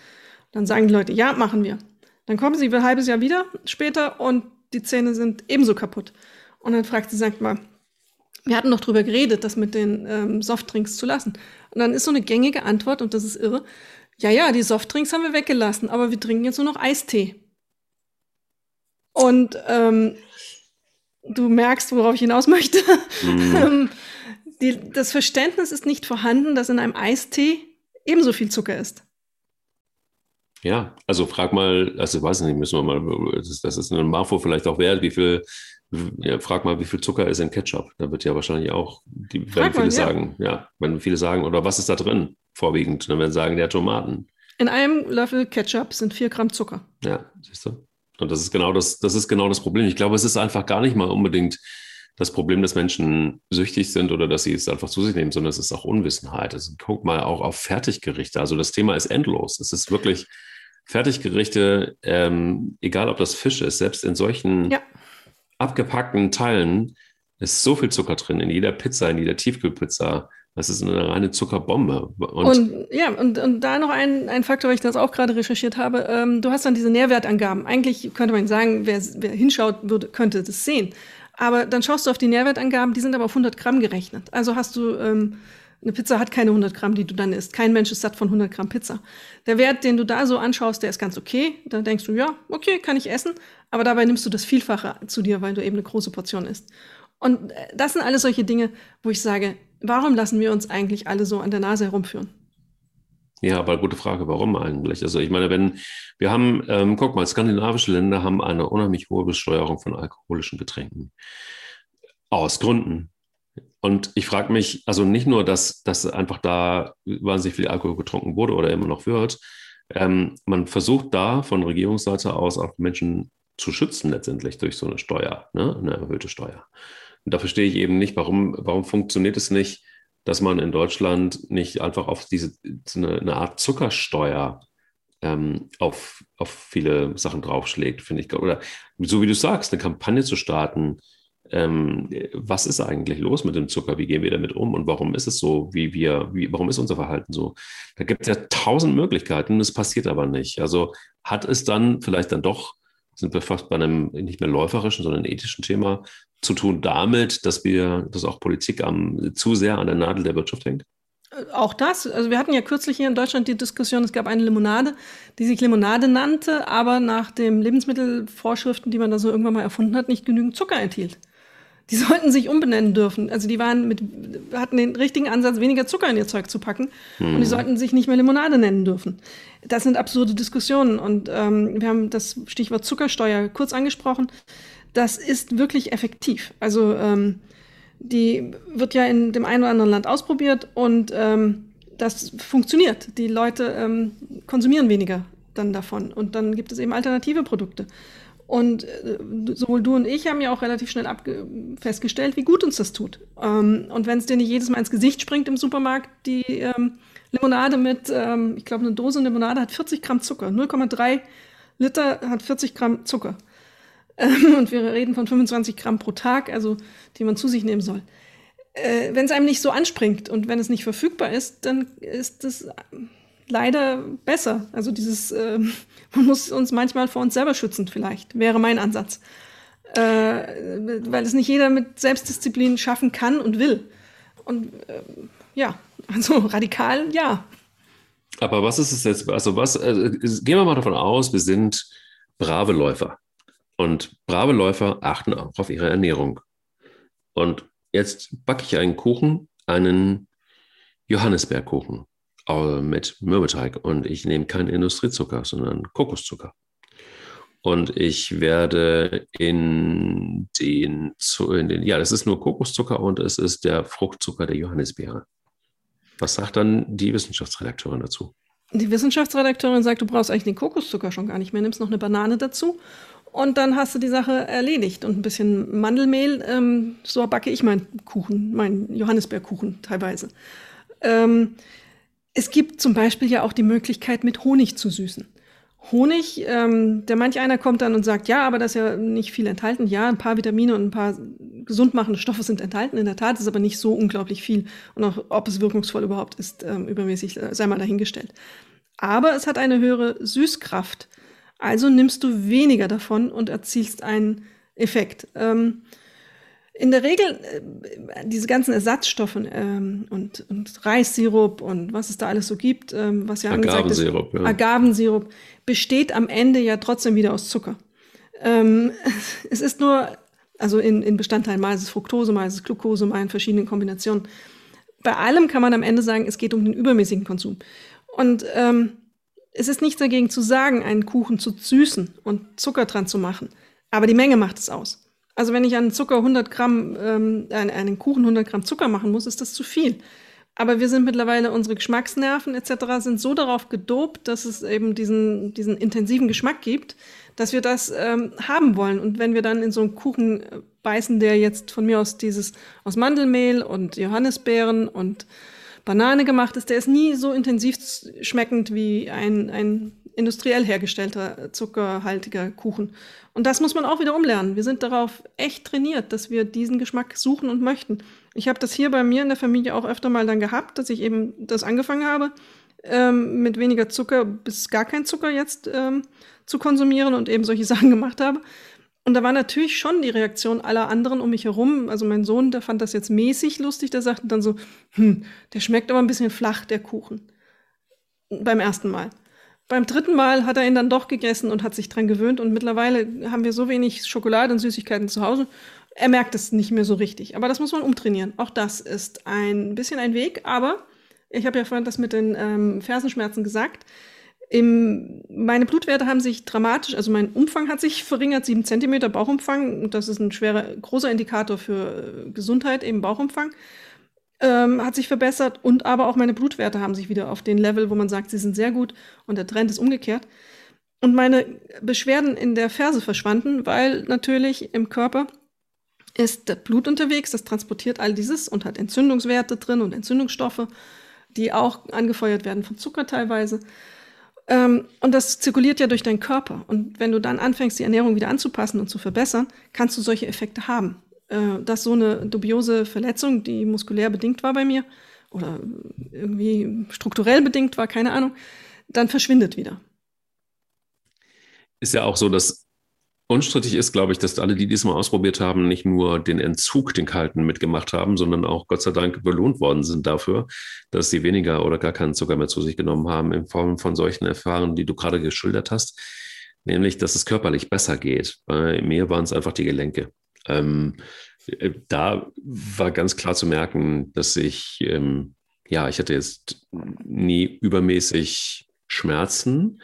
Dann sagen die Leute, ja, machen wir. Dann kommen sie ein halbes Jahr wieder später und die Zähne sind ebenso kaputt. Und dann fragt sie, sagt mal, wir hatten doch drüber geredet, das mit den ähm, Softdrinks zu lassen. Und dann ist so eine gängige Antwort, und das ist irre, ja, ja, die Softdrinks haben wir weggelassen, aber wir trinken jetzt nur noch Eistee. Und ähm, du merkst, worauf ich hinaus möchte. Mhm. Die, das Verständnis ist nicht vorhanden, dass in einem Eistee ebenso viel Zucker ist. Ja, also frag mal, also ich weiß nicht, müssen wir mal, das, das ist eine Marfo vielleicht auch wert, wie viel, ja, frag mal, wie viel Zucker ist in Ketchup? Da wird ja wahrscheinlich auch, die werden viele mal, sagen, ja. ja, wenn viele sagen, oder was ist da drin, vorwiegend, dann werden sagen, der Tomaten. In einem Löffel Ketchup sind vier Gramm Zucker. Ja, siehst du? Und das ist genau das, das ist genau das Problem. Ich glaube, es ist einfach gar nicht mal unbedingt das Problem, dass Menschen süchtig sind oder dass sie es einfach zu sich nehmen, sondern es ist auch Unwissenheit. Also guck mal auch auf Fertiggerichte. Also das Thema ist endlos. Es ist wirklich Fertiggerichte, ähm, egal ob das Fisch ist, selbst in solchen ja. Abgepackten Teilen ist so viel Zucker drin, in jeder Pizza, in jeder Tiefkühlpizza. Das ist eine reine Zuckerbombe. Und, und ja, und, und da noch ein, ein Faktor, weil ich das auch gerade recherchiert habe. Ähm, du hast dann diese Nährwertangaben. Eigentlich könnte man sagen, wer, wer hinschaut, würde, könnte das sehen. Aber dann schaust du auf die Nährwertangaben, die sind aber auf 100 Gramm gerechnet. Also hast du, ähm, eine Pizza hat keine 100 Gramm, die du dann isst. Kein Mensch ist satt von 100 Gramm Pizza. Der Wert, den du da so anschaust, der ist ganz okay. Da denkst du, ja, okay, kann ich essen. Aber dabei nimmst du das Vielfache zu dir, weil du eben eine große Portion isst. Und äh, das sind alles solche Dinge, wo ich sage, warum lassen wir uns eigentlich alle so an der Nase herumführen? Ja, aber gute Frage, warum eigentlich? Also ich meine, wenn wir haben, ähm, guck mal, skandinavische Länder haben eine unheimlich hohe Besteuerung von alkoholischen Getränken. Aus Gründen. Und ich frage mich, also nicht nur, dass, dass einfach da wahnsinnig viel Alkohol getrunken wurde oder immer noch wird, ähm, man versucht da von Regierungsseite aus auch Menschen zu schützen letztendlich durch so eine Steuer, ne? eine erhöhte Steuer. Und da verstehe ich eben nicht, warum, warum funktioniert es nicht, dass man in Deutschland nicht einfach auf diese eine, eine Art Zuckersteuer ähm, auf, auf viele Sachen draufschlägt, finde ich. Oder so wie du sagst, eine Kampagne zu starten. Ähm, was ist eigentlich los mit dem Zucker? Wie gehen wir damit um? Und warum ist es so, wie wir, wie, warum ist unser Verhalten so? Da gibt es ja tausend Möglichkeiten, das passiert aber nicht. Also hat es dann vielleicht dann doch sind wir fast bei einem nicht mehr läuferischen, sondern ethischen Thema zu tun damit, dass wir, dass auch Politik am, zu sehr an der Nadel der Wirtschaft hängt? Auch das. Also wir hatten ja kürzlich hier in Deutschland die Diskussion, es gab eine Limonade, die sich Limonade nannte, aber nach den Lebensmittelvorschriften, die man da so irgendwann mal erfunden hat, nicht genügend Zucker enthielt. Die sollten sich umbenennen dürfen. Also die waren mit, hatten den richtigen Ansatz, weniger Zucker in ihr Zeug zu packen. Hm. Und die hm. sollten sich nicht mehr Limonade nennen dürfen. Das sind absurde Diskussionen. Und ähm, wir haben das Stichwort Zuckersteuer kurz angesprochen. Das ist wirklich effektiv. Also ähm, die wird ja in dem einen oder anderen Land ausprobiert und ähm, das funktioniert. Die Leute ähm, konsumieren weniger dann davon. Und dann gibt es eben alternative Produkte. Und äh, sowohl du und ich haben ja auch relativ schnell festgestellt, wie gut uns das tut. Ähm, und wenn es dir nicht jedes Mal ins Gesicht springt im Supermarkt, die ähm, Limonade mit, ähm, ich glaube, eine Dose Limonade hat 40 Gramm Zucker. 0,3 Liter hat 40 Gramm Zucker. Ähm, und wir reden von 25 Gramm pro Tag, also die man zu sich nehmen soll. Äh, wenn es einem nicht so anspringt und wenn es nicht verfügbar ist, dann ist es leider besser. Also dieses, äh, man muss uns manchmal vor uns selber schützen, vielleicht, wäre mein Ansatz. Äh, weil es nicht jeder mit Selbstdisziplin schaffen kann und will. Und äh, ja, also radikal, ja. Aber was ist es jetzt? Also was, also gehen wir mal davon aus, wir sind brave Läufer. Und brave Läufer achten auch auf ihre Ernährung. Und jetzt backe ich einen Kuchen, einen Johannisbeerkuchen mit Mürbeteig und ich nehme keinen Industriezucker, sondern Kokoszucker. Und ich werde in den, in den, ja, das ist nur Kokoszucker und es ist der Fruchtzucker der Johannisbeere. Was sagt dann die Wissenschaftsredakteurin dazu? Die Wissenschaftsredakteurin sagt, du brauchst eigentlich den Kokoszucker schon gar nicht mehr, nimmst noch eine Banane dazu und dann hast du die Sache erledigt. Und ein bisschen Mandelmehl, ähm, so backe ich meinen Kuchen, meinen Johannisbeerkuchen teilweise. Ähm, es gibt zum Beispiel ja auch die Möglichkeit, mit Honig zu süßen. Honig, ähm, der manch einer kommt dann und sagt, ja, aber da ist ja nicht viel enthalten. Ja, ein paar Vitamine und ein paar gesundmachende Stoffe sind enthalten. In der Tat ist aber nicht so unglaublich viel. Und auch ob es wirkungsvoll überhaupt ist, ähm, übermäßig, äh, sei mal dahingestellt. Aber es hat eine höhere Süßkraft. Also nimmst du weniger davon und erzielst einen Effekt. Ähm, in der Regel, äh, diese ganzen Ersatzstoffe ähm, und, und Reissirup und was es da alles so gibt, ähm, was ja Agavensirup, ist, ja. Agavensirup, besteht am Ende ja trotzdem wieder aus Zucker. Ähm, es ist nur, also in, in Bestandteilen, mal ist es Fructose, mal ist es Glucose, mal in verschiedenen Kombinationen. Bei allem kann man am Ende sagen, es geht um den übermäßigen Konsum. Und ähm, es ist nichts dagegen zu sagen, einen Kuchen zu süßen und Zucker dran zu machen. Aber die Menge macht es aus. Also wenn ich einen Zucker 100 Gramm, ähm, einen Kuchen 100 Gramm Zucker machen muss, ist das zu viel. Aber wir sind mittlerweile, unsere Geschmacksnerven etc. sind so darauf gedopt, dass es eben diesen, diesen intensiven Geschmack gibt, dass wir das ähm, haben wollen. Und wenn wir dann in so einen Kuchen äh, beißen, der jetzt von mir aus dieses aus Mandelmehl und Johannisbeeren und Banane gemacht ist, der ist nie so intensiv schmeckend wie ein, ein industriell hergestellter zuckerhaltiger Kuchen. Und das muss man auch wieder umlernen. Wir sind darauf echt trainiert, dass wir diesen Geschmack suchen und möchten. Ich habe das hier bei mir in der Familie auch öfter mal dann gehabt, dass ich eben das angefangen habe, ähm, mit weniger Zucker bis gar kein Zucker jetzt ähm, zu konsumieren und eben solche Sachen gemacht habe. Und da war natürlich schon die Reaktion aller anderen um mich herum. Also mein Sohn, der fand das jetzt mäßig lustig, der sagte dann so, hm, der schmeckt aber ein bisschen flach, der Kuchen. Beim ersten Mal. Beim dritten Mal hat er ihn dann doch gegessen und hat sich dran gewöhnt. Und mittlerweile haben wir so wenig Schokolade und Süßigkeiten zu Hause. Er merkt es nicht mehr so richtig. Aber das muss man umtrainieren. Auch das ist ein bisschen ein Weg. Aber ich habe ja vorhin das mit den ähm, Fersenschmerzen gesagt. Im, meine Blutwerte haben sich dramatisch, also mein Umfang hat sich verringert, sieben Zentimeter Bauchumfang. Das ist ein schwerer, großer Indikator für äh, Gesundheit, eben Bauchumfang ähm, hat sich verbessert und aber auch meine Blutwerte haben sich wieder auf den Level, wo man sagt, sie sind sehr gut und der Trend ist umgekehrt. Und meine Beschwerden in der Ferse verschwanden, weil natürlich im Körper ist das Blut unterwegs, das transportiert all dieses und hat Entzündungswerte drin und Entzündungsstoffe, die auch angefeuert werden von Zucker teilweise. Ähm, und das zirkuliert ja durch deinen Körper. Und wenn du dann anfängst, die Ernährung wieder anzupassen und zu verbessern, kannst du solche Effekte haben dass so eine dubiose Verletzung, die muskulär bedingt war bei mir oder irgendwie strukturell bedingt war, keine Ahnung, dann verschwindet wieder. Ist ja auch so, dass unstrittig ist, glaube ich, dass alle, die diesmal ausprobiert haben, nicht nur den Entzug, den kalten mitgemacht haben, sondern auch Gott sei Dank belohnt worden sind dafür, dass sie weniger oder gar keinen Zucker mehr zu sich genommen haben in Form von solchen Erfahrungen, die du gerade geschildert hast, nämlich, dass es körperlich besser geht. Bei mir waren es einfach die Gelenke. Ähm, äh, da war ganz klar zu merken, dass ich, ähm, ja, ich hatte jetzt nie übermäßig Schmerzen,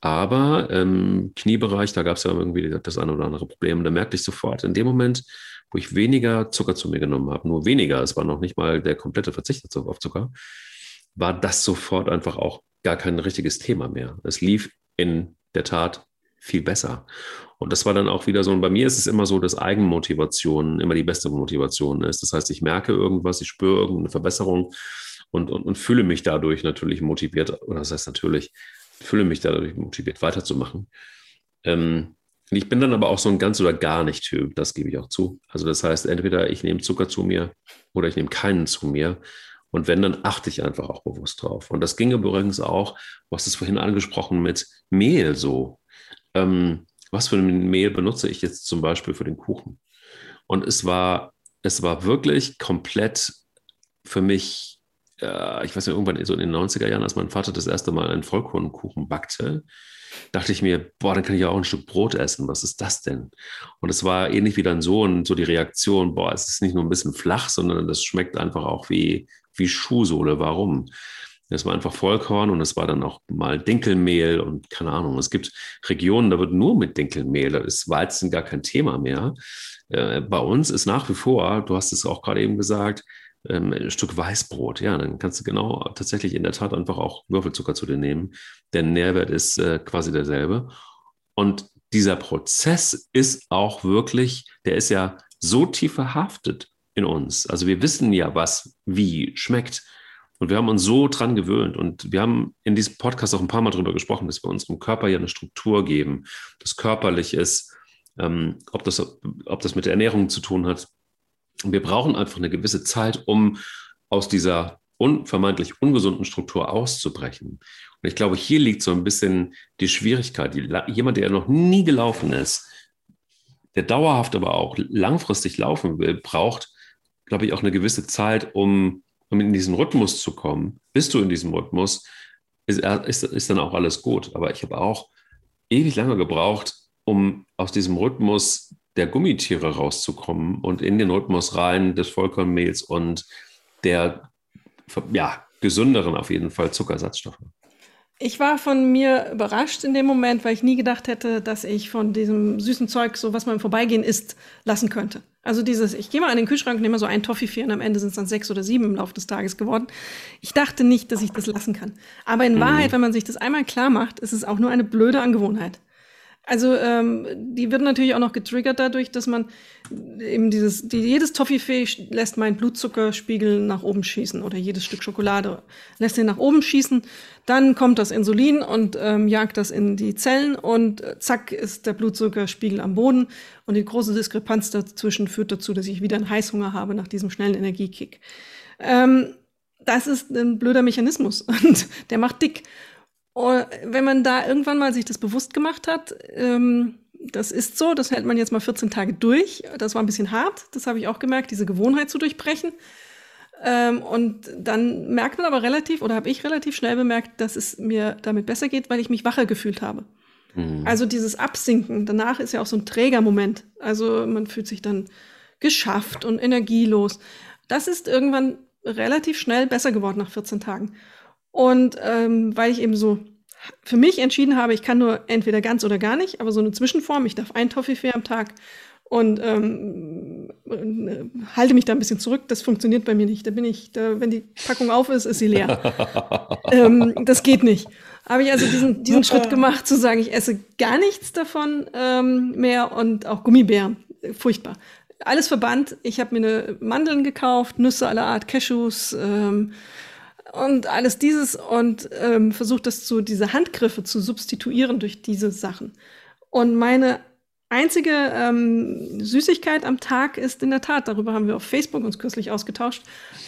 aber ähm, Kniebereich, da gab es ja irgendwie das eine oder andere Problem. Da merkte ich sofort, in dem Moment, wo ich weniger Zucker zu mir genommen habe, nur weniger, es war noch nicht mal der komplette Verzicht auf Zucker, war das sofort einfach auch gar kein richtiges Thema mehr. Es lief in der Tat viel besser. Und das war dann auch wieder so, und bei mir ist es immer so, dass Eigenmotivation immer die beste Motivation ist. Das heißt, ich merke irgendwas, ich spüre irgendeine Verbesserung und, und, und fühle mich dadurch natürlich motiviert, oder das heißt natürlich, fühle mich dadurch motiviert weiterzumachen. Ähm, ich bin dann aber auch so ein ganz oder gar nicht Typ, das gebe ich auch zu. Also das heißt, entweder ich nehme Zucker zu mir oder ich nehme keinen zu mir. Und wenn, dann achte ich einfach auch bewusst drauf. Und das ging übrigens auch, du hast es vorhin angesprochen, mit Mehl so ähm, was für ein Mehl benutze ich jetzt zum Beispiel für den Kuchen? Und es war, es war wirklich komplett für mich, äh, ich weiß nicht, irgendwann so in den 90er Jahren, als mein Vater das erste Mal einen Vollkornkuchen backte, dachte ich mir, boah, dann kann ich ja auch ein Stück Brot essen. Was ist das denn? Und es war ähnlich wie dann so und so die Reaktion, boah, es ist nicht nur ein bisschen flach, sondern das schmeckt einfach auch wie, wie Schuhsohle. Warum? Es war einfach Vollkorn und es war dann auch mal Dinkelmehl und keine Ahnung. Es gibt Regionen, da wird nur mit Dinkelmehl, da ist Weizen gar kein Thema mehr. Äh, bei uns ist nach wie vor, du hast es auch gerade eben gesagt, ähm, ein Stück Weißbrot. Ja, dann kannst du genau tatsächlich in der Tat einfach auch Würfelzucker zu dir nehmen. Der Nährwert ist äh, quasi derselbe. Und dieser Prozess ist auch wirklich, der ist ja so tief verhaftet in uns. Also wir wissen ja, was wie schmeckt. Und wir haben uns so dran gewöhnt. Und wir haben in diesem Podcast auch ein paar Mal darüber gesprochen, dass wir unserem Körper ja eine Struktur geben, das körperlich ist, ähm, ob, das, ob das mit der Ernährung zu tun hat. Wir brauchen einfach eine gewisse Zeit, um aus dieser un vermeintlich ungesunden Struktur auszubrechen. Und ich glaube, hier liegt so ein bisschen die Schwierigkeit. Jemand, der noch nie gelaufen ist, der dauerhaft aber auch langfristig laufen will, braucht, glaube ich, auch eine gewisse Zeit, um, um in diesen Rhythmus zu kommen. Bist du in diesem Rhythmus, ist, ist, ist dann auch alles gut. Aber ich habe auch ewig lange gebraucht, um aus diesem Rhythmus der Gummitiere rauszukommen und in den Rhythmus rein des Vollkornmehls und der ja, gesünderen auf jeden Fall Zuckersatzstoffe. Ich war von mir überrascht in dem Moment, weil ich nie gedacht hätte, dass ich von diesem süßen Zeug, so was man im Vorbeigehen isst, lassen könnte. Also dieses, ich gehe mal an den Kühlschrank, nehme mal so ein Toffifee und am Ende sind es dann sechs oder sieben im Laufe des Tages geworden. Ich dachte nicht, dass ich das lassen kann. Aber in mhm. Wahrheit, wenn man sich das einmal klar macht, ist es auch nur eine blöde Angewohnheit. Also ähm, die wird natürlich auch noch getriggert dadurch, dass man eben dieses, die, jedes Toffifee lässt meinen Blutzuckerspiegel nach oben schießen oder jedes Stück Schokolade lässt ihn nach oben schießen. Dann kommt das Insulin und ähm, jagt das in die Zellen und äh, zack ist der Blutzuckerspiegel am Boden und die große Diskrepanz dazwischen führt dazu, dass ich wieder einen Heißhunger habe nach diesem schnellen Energiekick. Ähm, das ist ein blöder Mechanismus und der macht dick. Und wenn man da irgendwann mal sich das bewusst gemacht hat, ähm, das ist so, das hält man jetzt mal 14 Tage durch. Das war ein bisschen hart, das habe ich auch gemerkt, diese Gewohnheit zu durchbrechen. Ähm, und dann merkt man aber relativ, oder habe ich relativ schnell bemerkt, dass es mir damit besser geht, weil ich mich wacher gefühlt habe. Mhm. Also dieses Absinken, danach ist ja auch so ein Trägermoment. Also man fühlt sich dann geschafft und energielos. Das ist irgendwann relativ schnell besser geworden nach 14 Tagen. Und ähm, weil ich eben so für mich entschieden habe, ich kann nur entweder ganz oder gar nicht, aber so eine Zwischenform, ich darf ein Toffifee am Tag und ähm, äh, halte mich da ein bisschen zurück. Das funktioniert bei mir nicht. Da bin ich, da, wenn die Packung auf ist, ist sie leer. ähm, das geht nicht. Habe ich also diesen, diesen Schritt gemacht, zu sagen, ich esse gar nichts davon ähm, mehr und auch Gummibären. Furchtbar. Alles verbannt. Ich habe mir eine Mandeln gekauft, Nüsse aller Art, Cashews, ähm, und alles dieses und ähm, versucht das zu, diese Handgriffe zu substituieren durch diese Sachen. Und meine einzige ähm, Süßigkeit am Tag ist in der Tat, darüber haben wir auf Facebook uns kürzlich ausgetauscht,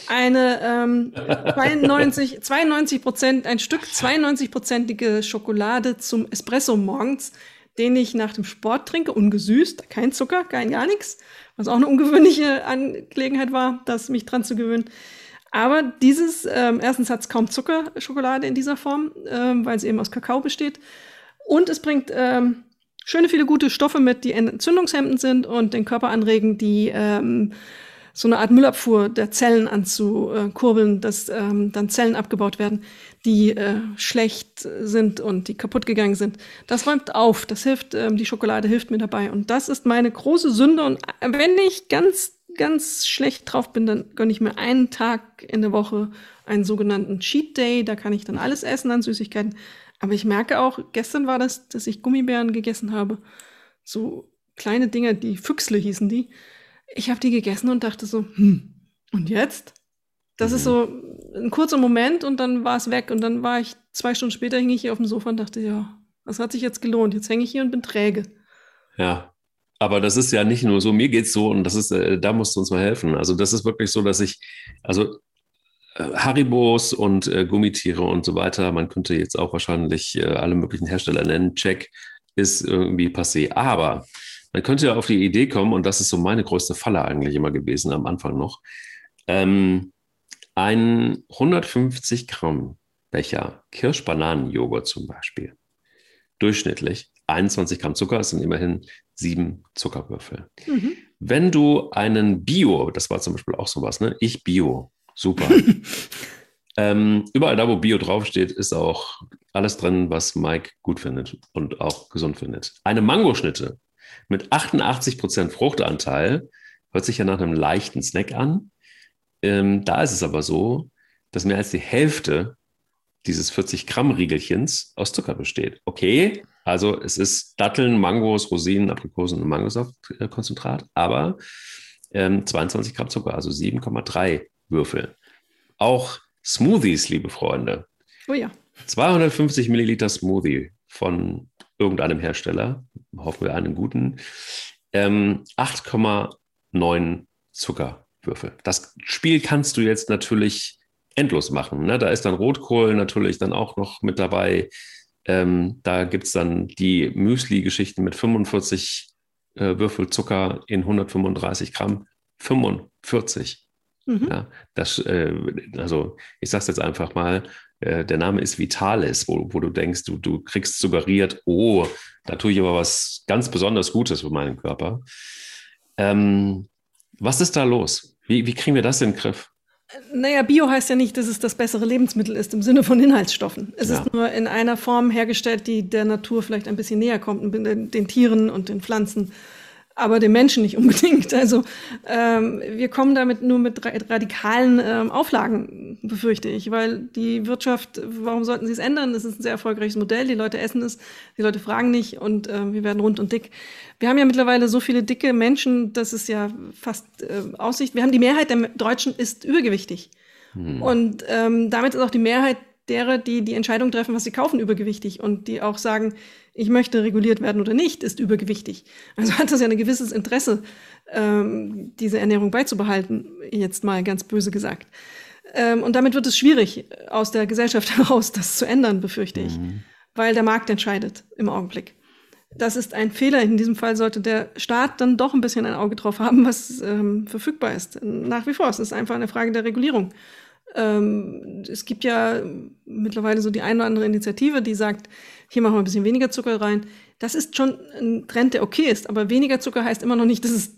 eine ähm, 92, 92 Prozent, ein Stück 92-prozentige Schokolade zum Espresso morgens, den ich nach dem Sport trinke, ungesüßt, kein Zucker, kein gar nichts, was auch eine ungewöhnliche Angelegenheit war, das mich dran zu gewöhnen. Aber dieses, ähm, erstens hat es kaum Zuckerschokolade in dieser Form, ähm, weil sie eben aus Kakao besteht. Und es bringt ähm, schöne viele gute Stoffe mit, die entzündungshemmend sind und den Körper anregen, die ähm, so eine Art Müllabfuhr der Zellen anzukurbeln, dass ähm, dann Zellen abgebaut werden, die äh, schlecht sind und die kaputt gegangen sind. Das räumt auf, das hilft, ähm, die Schokolade hilft mir dabei. Und das ist meine große Sünde. Und wenn ich ganz ganz schlecht drauf bin, dann gönne ich mir einen Tag in der Woche einen sogenannten Cheat Day. Da kann ich dann alles essen an Süßigkeiten. Aber ich merke auch, gestern war das, dass ich Gummibären gegessen habe. So kleine Dinger, die Füchsle hießen die. Ich habe die gegessen und dachte so, hm, und jetzt? Das mhm. ist so ein kurzer Moment und dann war es weg. Und dann war ich zwei Stunden später, hing ich hier auf dem Sofa und dachte, ja, das hat sich jetzt gelohnt. Jetzt hänge ich hier und bin träge. Ja, aber das ist ja nicht nur so, mir geht es so und das ist, äh, da musst du uns mal helfen. Also das ist wirklich so, dass ich, also äh, Haribos und äh, Gummitiere und so weiter, man könnte jetzt auch wahrscheinlich äh, alle möglichen Hersteller nennen, Check ist irgendwie passé. Aber man könnte ja auf die Idee kommen, und das ist so meine größte Falle eigentlich immer gewesen am Anfang noch, ähm, ein 150 Gramm Becher Kirsch-Bananen-Joghurt zum Beispiel, durchschnittlich 21 Gramm Zucker, das sind immerhin sieben Zuckerwürfel. Mhm. Wenn du einen Bio, das war zum Beispiel auch sowas, ne? Ich Bio, super. ähm, überall da, wo Bio draufsteht, ist auch alles drin, was Mike gut findet und auch gesund findet. Eine Mangoschnitte mit 88 Prozent Fruchtanteil hört sich ja nach einem leichten Snack an. Ähm, da ist es aber so, dass mehr als die Hälfte dieses 40 Gramm Riegelchens aus Zucker besteht. Okay, also es ist Datteln, Mangos, Rosinen, Aprikosen und Mangosaftkonzentrat, aber ähm, 22 Gramm Zucker, also 7,3 Würfel. Auch Smoothies, liebe Freunde. Oh ja. 250 Milliliter Smoothie von irgendeinem Hersteller, hoffen wir einen guten, ähm, 8,9 Zuckerwürfel. Das Spiel kannst du jetzt natürlich endlos machen. Ne? Da ist dann Rotkohl natürlich dann auch noch mit dabei. Ähm, da gibt es dann die Müsli-Geschichten mit 45 äh, Würfel Zucker in 135 Gramm. 45. Mhm. Ja, das, äh, also ich sage es jetzt einfach mal, äh, der Name ist Vitalis, wo, wo du denkst, du, du kriegst suggeriert, oh, da tue ich aber was ganz besonders Gutes für meinen Körper. Ähm, was ist da los? Wie, wie kriegen wir das in den Griff? Naja, Bio heißt ja nicht, dass es das bessere Lebensmittel ist im Sinne von Inhaltsstoffen. Es ja. ist nur in einer Form hergestellt, die der Natur vielleicht ein bisschen näher kommt, den, den Tieren und den Pflanzen aber dem Menschen nicht unbedingt. Also ähm, wir kommen damit nur mit radikalen ähm, Auflagen, befürchte ich, weil die Wirtschaft, warum sollten sie es ändern? Das ist ein sehr erfolgreiches Modell, die Leute essen es, die Leute fragen nicht und äh, wir werden rund und dick. Wir haben ja mittlerweile so viele dicke Menschen, dass es ja fast äh, Aussicht. Wir haben die Mehrheit der Deutschen ist übergewichtig. Hm. Und ähm, damit ist auch die Mehrheit derer, die die Entscheidung treffen, was sie kaufen, übergewichtig und die auch sagen, ich möchte reguliert werden oder nicht, ist übergewichtig. Also hat das ja ein gewisses Interesse, ähm, diese Ernährung beizubehalten, jetzt mal ganz böse gesagt. Ähm, und damit wird es schwierig, aus der Gesellschaft heraus das zu ändern, befürchte ich, mhm. weil der Markt entscheidet im Augenblick. Das ist ein Fehler. In diesem Fall sollte der Staat dann doch ein bisschen ein Auge drauf haben, was ähm, verfügbar ist. Nach wie vor. Es ist einfach eine Frage der Regulierung. Ähm, es gibt ja mittlerweile so die eine oder andere Initiative, die sagt, hier machen wir ein bisschen weniger Zucker rein. Das ist schon ein Trend, der okay ist, aber weniger Zucker heißt immer noch nicht, dass es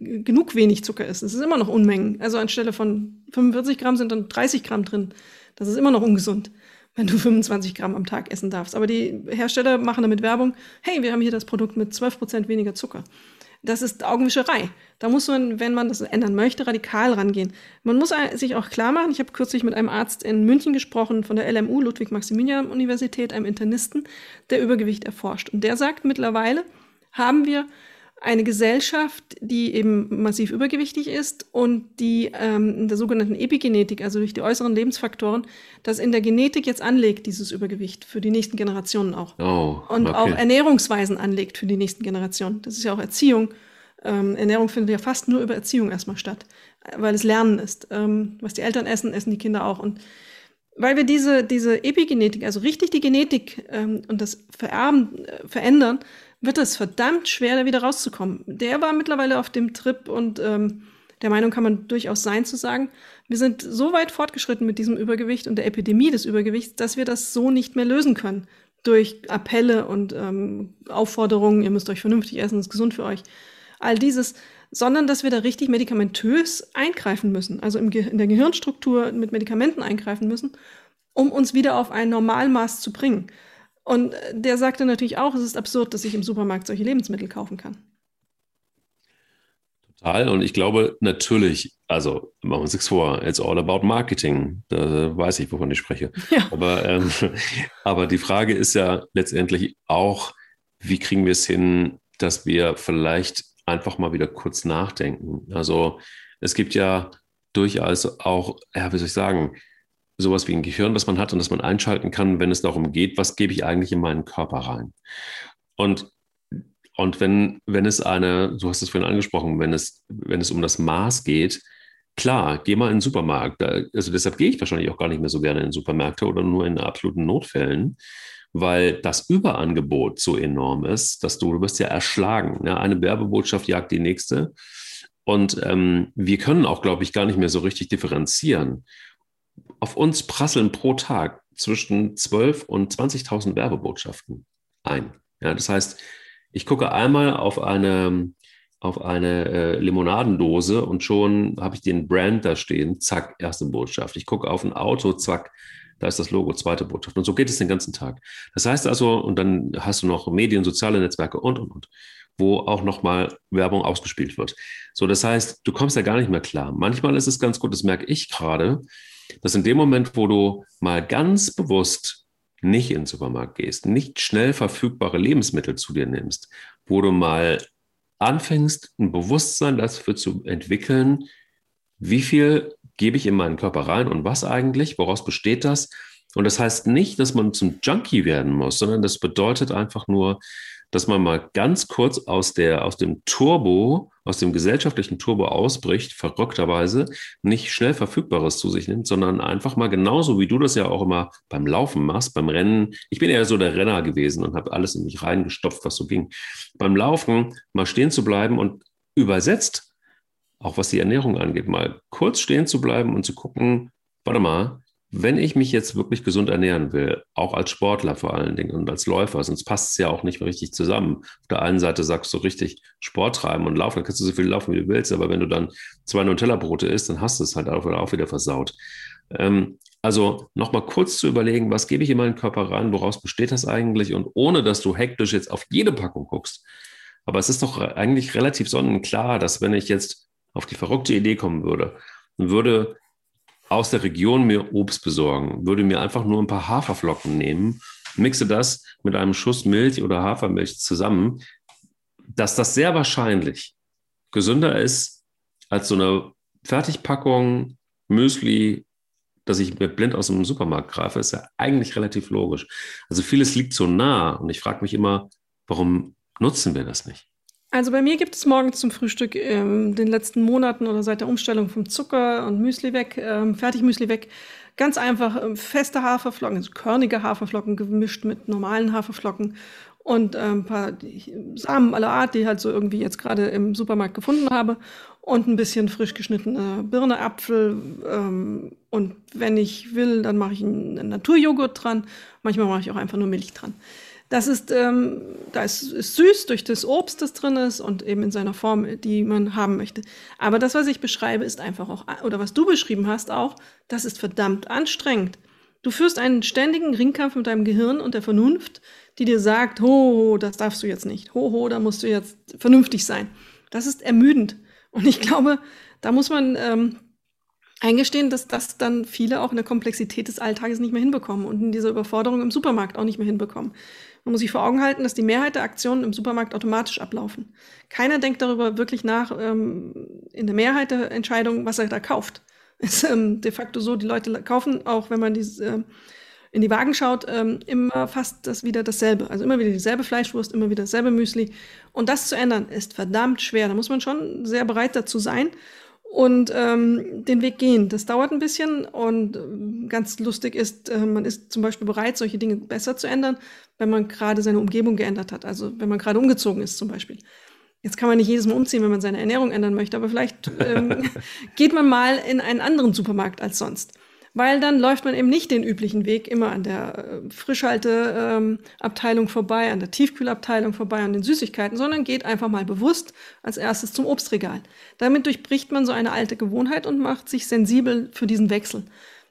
genug wenig Zucker ist. Es ist immer noch Unmengen. Also anstelle von 45 Gramm sind dann 30 Gramm drin. Das ist immer noch ungesund, wenn du 25 Gramm am Tag essen darfst. Aber die Hersteller machen damit Werbung, hey, wir haben hier das Produkt mit 12 Prozent weniger Zucker das ist Augenwischerei. Da muss man, wenn man das ändern möchte, radikal rangehen. Man muss sich auch klar machen, ich habe kürzlich mit einem Arzt in München gesprochen, von der LMU, Ludwig-Maximilian-Universität, einem Internisten, der Übergewicht erforscht. Und der sagt, mittlerweile haben wir eine Gesellschaft, die eben massiv übergewichtig ist und die ähm, in der sogenannten Epigenetik, also durch die äußeren Lebensfaktoren, das in der Genetik jetzt anlegt, dieses Übergewicht für die nächsten Generationen auch. Oh, und okay. auch Ernährungsweisen anlegt für die nächsten Generationen. Das ist ja auch Erziehung. Ähm, Ernährung findet ja fast nur über Erziehung erstmal statt, weil es Lernen ist. Ähm, was die Eltern essen, essen die Kinder auch. Und weil wir diese, diese Epigenetik, also richtig die Genetik ähm, und das Vererben äh, verändern, wird es verdammt schwer, da wieder rauszukommen. Der war mittlerweile auf dem Trip und ähm, der Meinung kann man durchaus sein zu sagen, wir sind so weit fortgeschritten mit diesem Übergewicht und der Epidemie des Übergewichts, dass wir das so nicht mehr lösen können. Durch Appelle und ähm, Aufforderungen, ihr müsst euch vernünftig essen, ist gesund für euch. All dieses, sondern dass wir da richtig medikamentös eingreifen müssen, also in der Gehirnstruktur mit Medikamenten eingreifen müssen, um uns wieder auf ein Normalmaß zu bringen. Und der sagte natürlich auch, es ist absurd, dass ich im Supermarkt solche Lebensmittel kaufen kann. Total. Und ich glaube natürlich, also machen wir uns nichts vor, it's all about marketing. Da weiß ich, wovon ich spreche. Ja. Aber, ähm, aber die Frage ist ja letztendlich auch, wie kriegen wir es hin, dass wir vielleicht einfach mal wieder kurz nachdenken. Also es gibt ja durchaus auch, ja, wie soll ich sagen, sowas wie ein Gehirn, das man hat und das man einschalten kann, wenn es darum geht, was gebe ich eigentlich in meinen Körper rein. Und, und wenn, wenn es eine, du hast es vorhin angesprochen, wenn es, wenn es um das Maß geht, klar, geh mal in den Supermarkt. Also deshalb gehe ich wahrscheinlich auch gar nicht mehr so gerne in Supermärkte oder nur in absoluten Notfällen, weil das Überangebot so enorm ist, dass du, du wirst ja erschlagen. Ja, eine Werbebotschaft jagt die nächste. Und ähm, wir können auch, glaube ich, gar nicht mehr so richtig differenzieren auf uns prasseln pro Tag zwischen 12 und 20.000 Werbebotschaften ein. Ja, das heißt, ich gucke einmal auf eine, auf eine äh, Limonadendose und schon habe ich den Brand da stehen, zack, erste Botschaft. Ich gucke auf ein Auto, zack, da ist das Logo, zweite Botschaft. Und so geht es den ganzen Tag. Das heißt also, und dann hast du noch Medien, soziale Netzwerke und, und, und, wo auch nochmal Werbung ausgespielt wird. So, das heißt, du kommst ja gar nicht mehr klar. Manchmal ist es ganz gut, das merke ich gerade, dass in dem Moment, wo du mal ganz bewusst nicht in den Supermarkt gehst, nicht schnell verfügbare Lebensmittel zu dir nimmst, wo du mal anfängst, ein Bewusstsein dafür zu entwickeln, wie viel gebe ich in meinen Körper rein und was eigentlich, woraus besteht das? Und das heißt nicht, dass man zum Junkie werden muss, sondern das bedeutet einfach nur, dass man mal ganz kurz aus, der, aus dem Turbo, aus dem gesellschaftlichen Turbo ausbricht, verrückterweise, nicht schnell Verfügbares zu sich nimmt, sondern einfach mal genauso, wie du das ja auch immer beim Laufen machst, beim Rennen. Ich bin eher so der Renner gewesen und habe alles in mich reingestopft, was so ging. Beim Laufen mal stehen zu bleiben und übersetzt, auch was die Ernährung angeht, mal kurz stehen zu bleiben und zu gucken, warte mal, wenn ich mich jetzt wirklich gesund ernähren will, auch als Sportler vor allen Dingen und als Läufer, sonst passt es ja auch nicht mehr richtig zusammen. Auf der einen Seite sagst du richtig Sport treiben und laufen, dann kannst du so viel laufen, wie du willst, aber wenn du dann zwei Nutella-Brote isst, dann hast du es halt auch wieder versaut. Ähm, also nochmal kurz zu überlegen, was gebe ich in meinen Körper rein, woraus besteht das eigentlich und ohne, dass du hektisch jetzt auf jede Packung guckst. Aber es ist doch eigentlich relativ sonnenklar, dass wenn ich jetzt auf die verrückte Idee kommen würde, würde aus der Region mir Obst besorgen, würde mir einfach nur ein paar Haferflocken nehmen, mixe das mit einem Schuss Milch oder Hafermilch zusammen, dass das sehr wahrscheinlich gesünder ist als so eine Fertigpackung Müsli, dass ich mir blind aus dem Supermarkt greife, ist ja eigentlich relativ logisch. Also vieles liegt so nah und ich frage mich immer, warum nutzen wir das nicht? Also bei mir gibt es morgens zum Frühstück in ähm, den letzten Monaten oder seit der Umstellung vom Zucker und Müsli weg, ähm, Fertigmüsli weg, ganz einfach ähm, feste Haferflocken, also körnige Haferflocken gemischt mit normalen Haferflocken und ähm, ein paar Samen aller Art, die ich halt so irgendwie jetzt gerade im Supermarkt gefunden habe und ein bisschen frisch geschnittene Birne, Apfel ähm, und wenn ich will, dann mache ich einen Naturjoghurt dran. Manchmal mache ich auch einfach nur Milch dran. Das ist, ähm, da ist, ist süß durch das Obst, das drin ist und eben in seiner Form, die man haben möchte. Aber das, was ich beschreibe, ist einfach auch, oder was du beschrieben hast auch, das ist verdammt anstrengend. Du führst einen ständigen Ringkampf mit deinem Gehirn und der Vernunft, die dir sagt, ho, ho, das darfst du jetzt nicht. Ho, ho, da musst du jetzt vernünftig sein. Das ist ermüdend. Und ich glaube, da muss man ähm, eingestehen, dass das dann viele auch in der Komplexität des Alltages nicht mehr hinbekommen und in dieser Überforderung im Supermarkt auch nicht mehr hinbekommen. Man muss sich vor Augen halten, dass die Mehrheit der Aktionen im Supermarkt automatisch ablaufen. Keiner denkt darüber wirklich nach, ähm, in der Mehrheit der Entscheidungen, was er da kauft. Ist ähm, de facto so, die Leute kaufen, auch wenn man die, äh, in die Wagen schaut, ähm, immer fast das wieder dasselbe. Also immer wieder dieselbe Fleischwurst, immer wieder dasselbe Müsli. Und das zu ändern, ist verdammt schwer. Da muss man schon sehr bereit dazu sein und ähm, den Weg gehen. Das dauert ein bisschen und äh, ganz lustig ist, äh, man ist zum Beispiel bereit, solche Dinge besser zu ändern, wenn man gerade seine Umgebung geändert hat. Also wenn man gerade umgezogen ist zum Beispiel. Jetzt kann man nicht jedes Mal umziehen, wenn man seine Ernährung ändern möchte, aber vielleicht ähm, geht man mal in einen anderen Supermarkt als sonst weil dann läuft man eben nicht den üblichen Weg immer an der äh, Frischhalteabteilung ähm, vorbei, an der Tiefkühlabteilung vorbei, an den Süßigkeiten, sondern geht einfach mal bewusst als erstes zum Obstregal. Damit durchbricht man so eine alte Gewohnheit und macht sich sensibel für diesen Wechsel.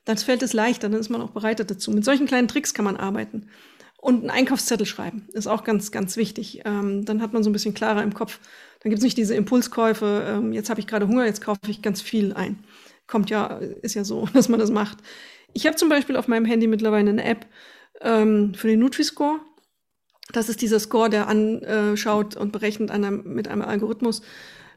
Dann fällt es leichter, dann ist man auch bereitet dazu. Mit solchen kleinen Tricks kann man arbeiten. Und einen Einkaufszettel schreiben ist auch ganz, ganz wichtig. Ähm, dann hat man so ein bisschen klarer im Kopf. Dann gibt es nicht diese Impulskäufe, ähm, jetzt habe ich gerade Hunger, jetzt kaufe ich ganz viel ein kommt ja, ist ja so, dass man das macht. Ich habe zum Beispiel auf meinem Handy mittlerweile eine App ähm, für den Nutri-Score. Das ist dieser Score, der anschaut und berechnet einem, mit einem Algorithmus,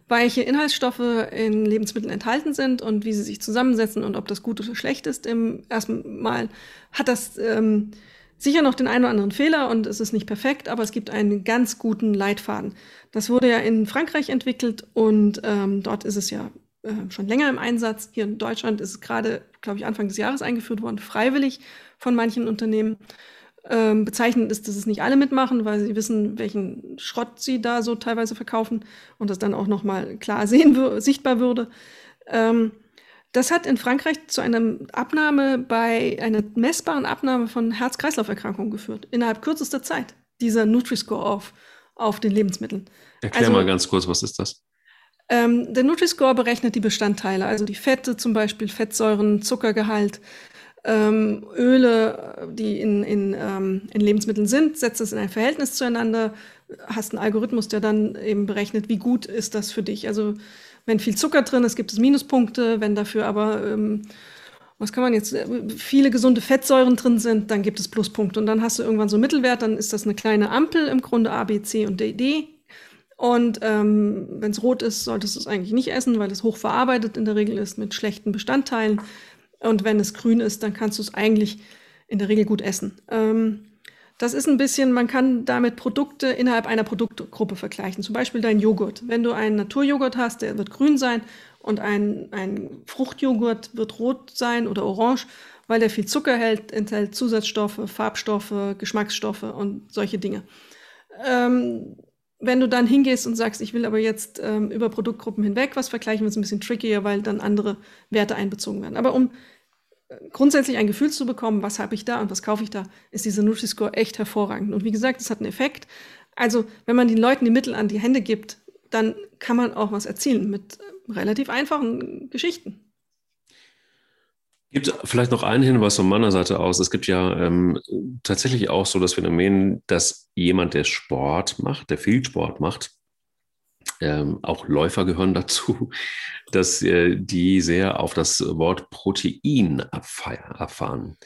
welche Inhaltsstoffe in Lebensmitteln enthalten sind und wie sie sich zusammensetzen und ob das gut oder schlecht ist. Im ersten Mal hat das ähm, sicher noch den einen oder anderen Fehler und es ist nicht perfekt, aber es gibt einen ganz guten Leitfaden. Das wurde ja in Frankreich entwickelt und ähm, dort ist es ja äh, schon länger im Einsatz. Hier in Deutschland ist es gerade, glaube ich, Anfang des Jahres eingeführt worden, freiwillig von manchen Unternehmen. Ähm, bezeichnend ist, dass es nicht alle mitmachen, weil sie wissen, welchen Schrott sie da so teilweise verkaufen und das dann auch nochmal klar sehen, sichtbar würde. Ähm, das hat in Frankreich zu einer Abnahme bei einer messbaren Abnahme von Herz-Kreislauf-Erkrankungen geführt, innerhalb kürzester Zeit, dieser Nutri-Score auf, auf den Lebensmitteln. Erklär also, mal ganz kurz, was ist das? Ähm, der Nutri-Score berechnet die Bestandteile, also die Fette zum Beispiel, Fettsäuren, Zuckergehalt, ähm, Öle, die in, in, ähm, in Lebensmitteln sind, setzt es in ein Verhältnis zueinander, hast einen Algorithmus, der dann eben berechnet, wie gut ist das für dich. Also wenn viel Zucker drin ist, gibt es Minuspunkte, wenn dafür aber ähm, was kann man jetzt, viele gesunde Fettsäuren drin sind, dann gibt es Pluspunkte. Und dann hast du irgendwann so einen Mittelwert, dann ist das eine kleine Ampel im Grunde A, B, C und D, D Und ähm, wenn es rot ist, solltest du es eigentlich nicht essen, weil es hochverarbeitet in der Regel ist mit schlechten Bestandteilen. Und wenn es grün ist, dann kannst du es eigentlich in der Regel gut essen. Ähm, das ist ein bisschen, man kann damit Produkte innerhalb einer Produktgruppe vergleichen. Zum Beispiel dein Joghurt. Wenn du einen Naturjoghurt hast, der wird grün sein und ein, ein Fruchtjoghurt wird rot sein oder orange, weil der viel Zucker hält, enthält Zusatzstoffe, Farbstoffe, Geschmacksstoffe und solche Dinge. Ähm, wenn du dann hingehst und sagst, ich will aber jetzt ähm, über Produktgruppen hinweg was vergleichen, wird es ein bisschen trickier, weil dann andere Werte einbezogen werden. Aber um äh, grundsätzlich ein Gefühl zu bekommen, was habe ich da und was kaufe ich da, ist dieser Nutri-Score echt hervorragend. Und wie gesagt, es hat einen Effekt. Also, wenn man den Leuten die Mittel an die Hände gibt, dann kann man auch was erzielen mit äh, relativ einfachen Geschichten. Gibt vielleicht noch einen Hinweis von meiner Seite aus. Es gibt ja ähm, tatsächlich auch so das Phänomen, dass jemand, der Sport macht, der viel Sport macht, ähm, auch Läufer gehören dazu, dass äh, die sehr auf das Wort Protein erfahren.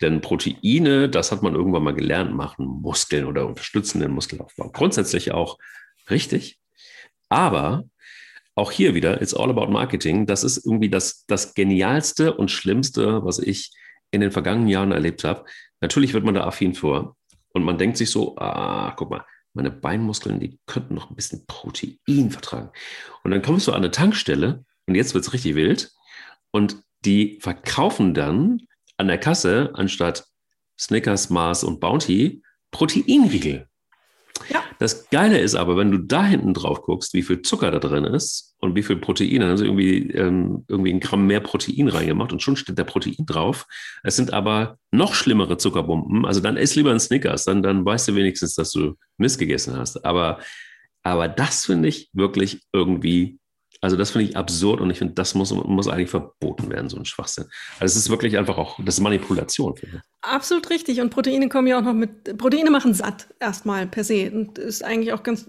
Denn Proteine, das hat man irgendwann mal gelernt, machen Muskeln oder unterstützen den Muskelaufbau. Grundsätzlich auch richtig. Aber auch hier wieder, it's all about marketing. Das ist irgendwie das, das Genialste und Schlimmste, was ich in den vergangenen Jahren erlebt habe. Natürlich wird man da affin vor und man denkt sich so, ah, guck mal, meine Beinmuskeln, die könnten noch ein bisschen Protein vertragen. Und dann kommst du an eine Tankstelle und jetzt wird es richtig wild und die verkaufen dann an der Kasse anstatt Snickers, Mars und Bounty Proteinriegel. Ja. Das Geile ist aber, wenn du da hinten drauf guckst, wie viel Zucker da drin ist und wie viel Protein, dann haben sie irgendwie, ähm, irgendwie ein Gramm mehr Protein reingemacht und schon steht da Protein drauf. Es sind aber noch schlimmere Zuckerbomben. Also dann ess lieber ein Snickers, dann, dann weißt du wenigstens, dass du Mist gegessen hast. Aber, aber das finde ich wirklich irgendwie also das finde ich absurd und ich finde, das muss, muss eigentlich verboten werden, so ein Schwachsinn. Also es ist wirklich einfach auch, das ist Manipulation. Absolut richtig. Und Proteine kommen ja auch noch mit, Proteine machen satt erstmal per se und ist eigentlich auch ganz,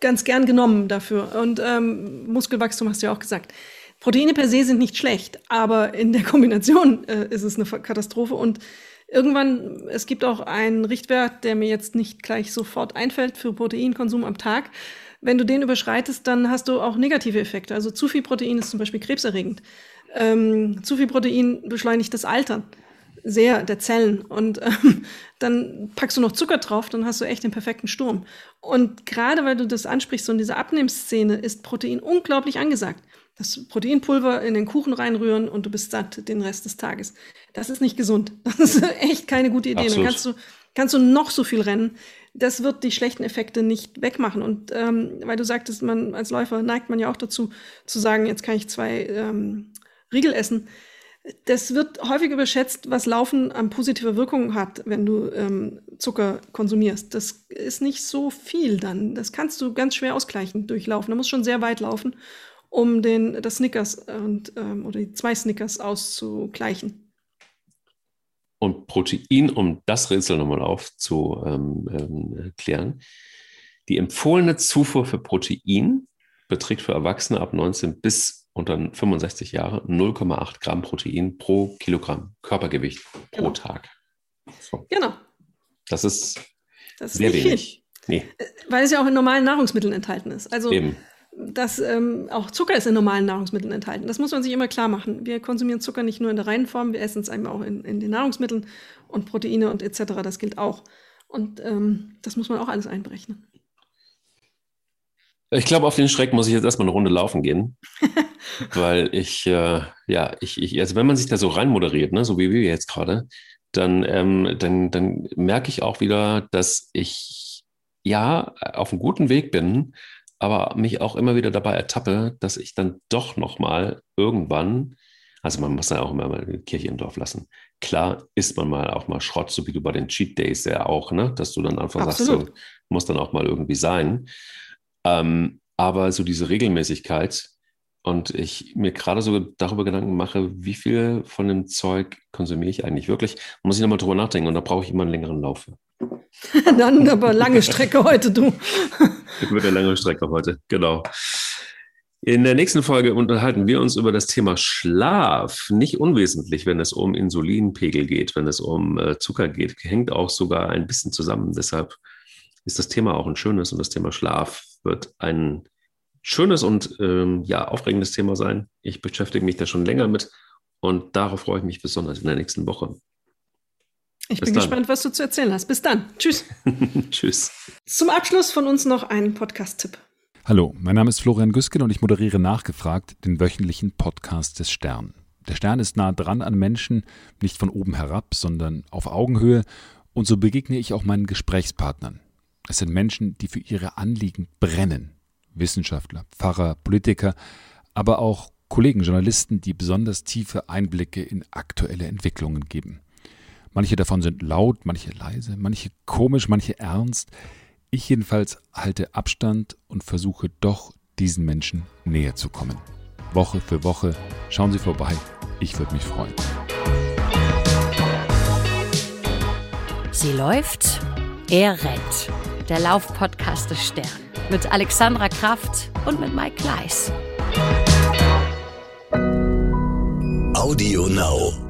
ganz gern genommen dafür. Und ähm, Muskelwachstum hast du ja auch gesagt. Proteine per se sind nicht schlecht, aber in der Kombination äh, ist es eine Katastrophe und irgendwann, es gibt auch einen Richtwert, der mir jetzt nicht gleich sofort einfällt für Proteinkonsum am Tag wenn du den überschreitest, dann hast du auch negative Effekte. Also zu viel Protein ist zum Beispiel krebserregend. Ähm, zu viel Protein beschleunigt das Altern sehr der Zellen. Und ähm, dann packst du noch Zucker drauf, dann hast du echt den perfekten Sturm. Und gerade weil du das ansprichst, so in dieser Abnehmszene ist Protein unglaublich angesagt. Das Proteinpulver in den Kuchen reinrühren und du bist satt den Rest des Tages. Das ist nicht gesund. Das ist echt keine gute Idee. Absolut. Dann kannst du, kannst du noch so viel rennen das wird die schlechten Effekte nicht wegmachen. Und ähm, weil du sagtest, man als Läufer neigt man ja auch dazu, zu sagen, jetzt kann ich zwei ähm, Riegel essen. Das wird häufig überschätzt, was Laufen an positiver Wirkung hat, wenn du ähm, Zucker konsumierst. Das ist nicht so viel dann. Das kannst du ganz schwer ausgleichen durch Laufen. Da musst schon sehr weit laufen, um den, das Snickers und, ähm, oder die zwei Snickers auszugleichen. Und Protein, um das Rätsel nochmal aufzuklären, ähm, die empfohlene Zufuhr für Protein beträgt für Erwachsene ab 19 bis unter 65 Jahre 0,8 Gramm Protein pro Kilogramm Körpergewicht pro genau. Tag. So. Genau. Das ist, das ist sehr wenig. Nee. Äh, weil es ja auch in normalen Nahrungsmitteln enthalten ist. Also Eben dass ähm, auch Zucker ist in normalen Nahrungsmitteln enthalten. Das muss man sich immer klar machen. Wir konsumieren Zucker nicht nur in der reinen Form, wir essen es einmal auch in, in den Nahrungsmitteln und Proteine und etc. Das gilt auch. Und ähm, das muss man auch alles einberechnen. Ich glaube, auf den Schreck muss ich jetzt erstmal eine Runde laufen gehen. weil ich, äh, ja, ich, ich, also wenn man sich da so reinmoderiert, ne, so wie wir jetzt gerade, dann, ähm, dann, dann merke ich auch wieder, dass ich ja auf einem guten Weg bin, aber mich auch immer wieder dabei ertappe, dass ich dann doch nochmal irgendwann, also man muss ja auch immer mal die Kirche im Dorf lassen. Klar isst man mal auch mal Schrott, so wie du bei den Cheat Days ja auch, ne? dass du dann einfach Absolut. sagst, so, muss dann auch mal irgendwie sein. Ähm, aber so diese Regelmäßigkeit und ich mir gerade so darüber Gedanken mache, wie viel von dem Zeug konsumiere ich eigentlich wirklich, muss ich nochmal drüber nachdenken und da brauche ich immer einen längeren Lauf für. Dann aber lange Strecke heute, du. Mit der lange Strecke heute, genau. In der nächsten Folge unterhalten wir uns über das Thema Schlaf. Nicht unwesentlich, wenn es um Insulinpegel geht, wenn es um äh, Zucker geht. Hängt auch sogar ein bisschen zusammen. Deshalb ist das Thema auch ein schönes und das Thema Schlaf wird ein schönes und ähm, ja, aufregendes Thema sein. Ich beschäftige mich da schon länger mit und darauf freue ich mich besonders in der nächsten Woche. Ich Bis bin dann. gespannt, was du zu erzählen hast. Bis dann. Tschüss. Tschüss. Zum Abschluss von uns noch ein Podcast-Tipp. Hallo, mein Name ist Florian Güsken und ich moderiere nachgefragt den wöchentlichen Podcast des Stern. Der Stern ist nah dran an Menschen, nicht von oben herab, sondern auf Augenhöhe. Und so begegne ich auch meinen Gesprächspartnern. Es sind Menschen, die für ihre Anliegen brennen. Wissenschaftler, Pfarrer, Politiker, aber auch Kollegen, Journalisten, die besonders tiefe Einblicke in aktuelle Entwicklungen geben. Manche davon sind laut, manche leise, manche komisch, manche ernst. Ich jedenfalls halte Abstand und versuche doch diesen Menschen näher zu kommen. Woche für Woche schauen Sie vorbei. Ich würde mich freuen. Sie läuft, er rennt. Der Laufpodcast des Stern mit Alexandra Kraft und mit Mike Kleiss. Audio Now.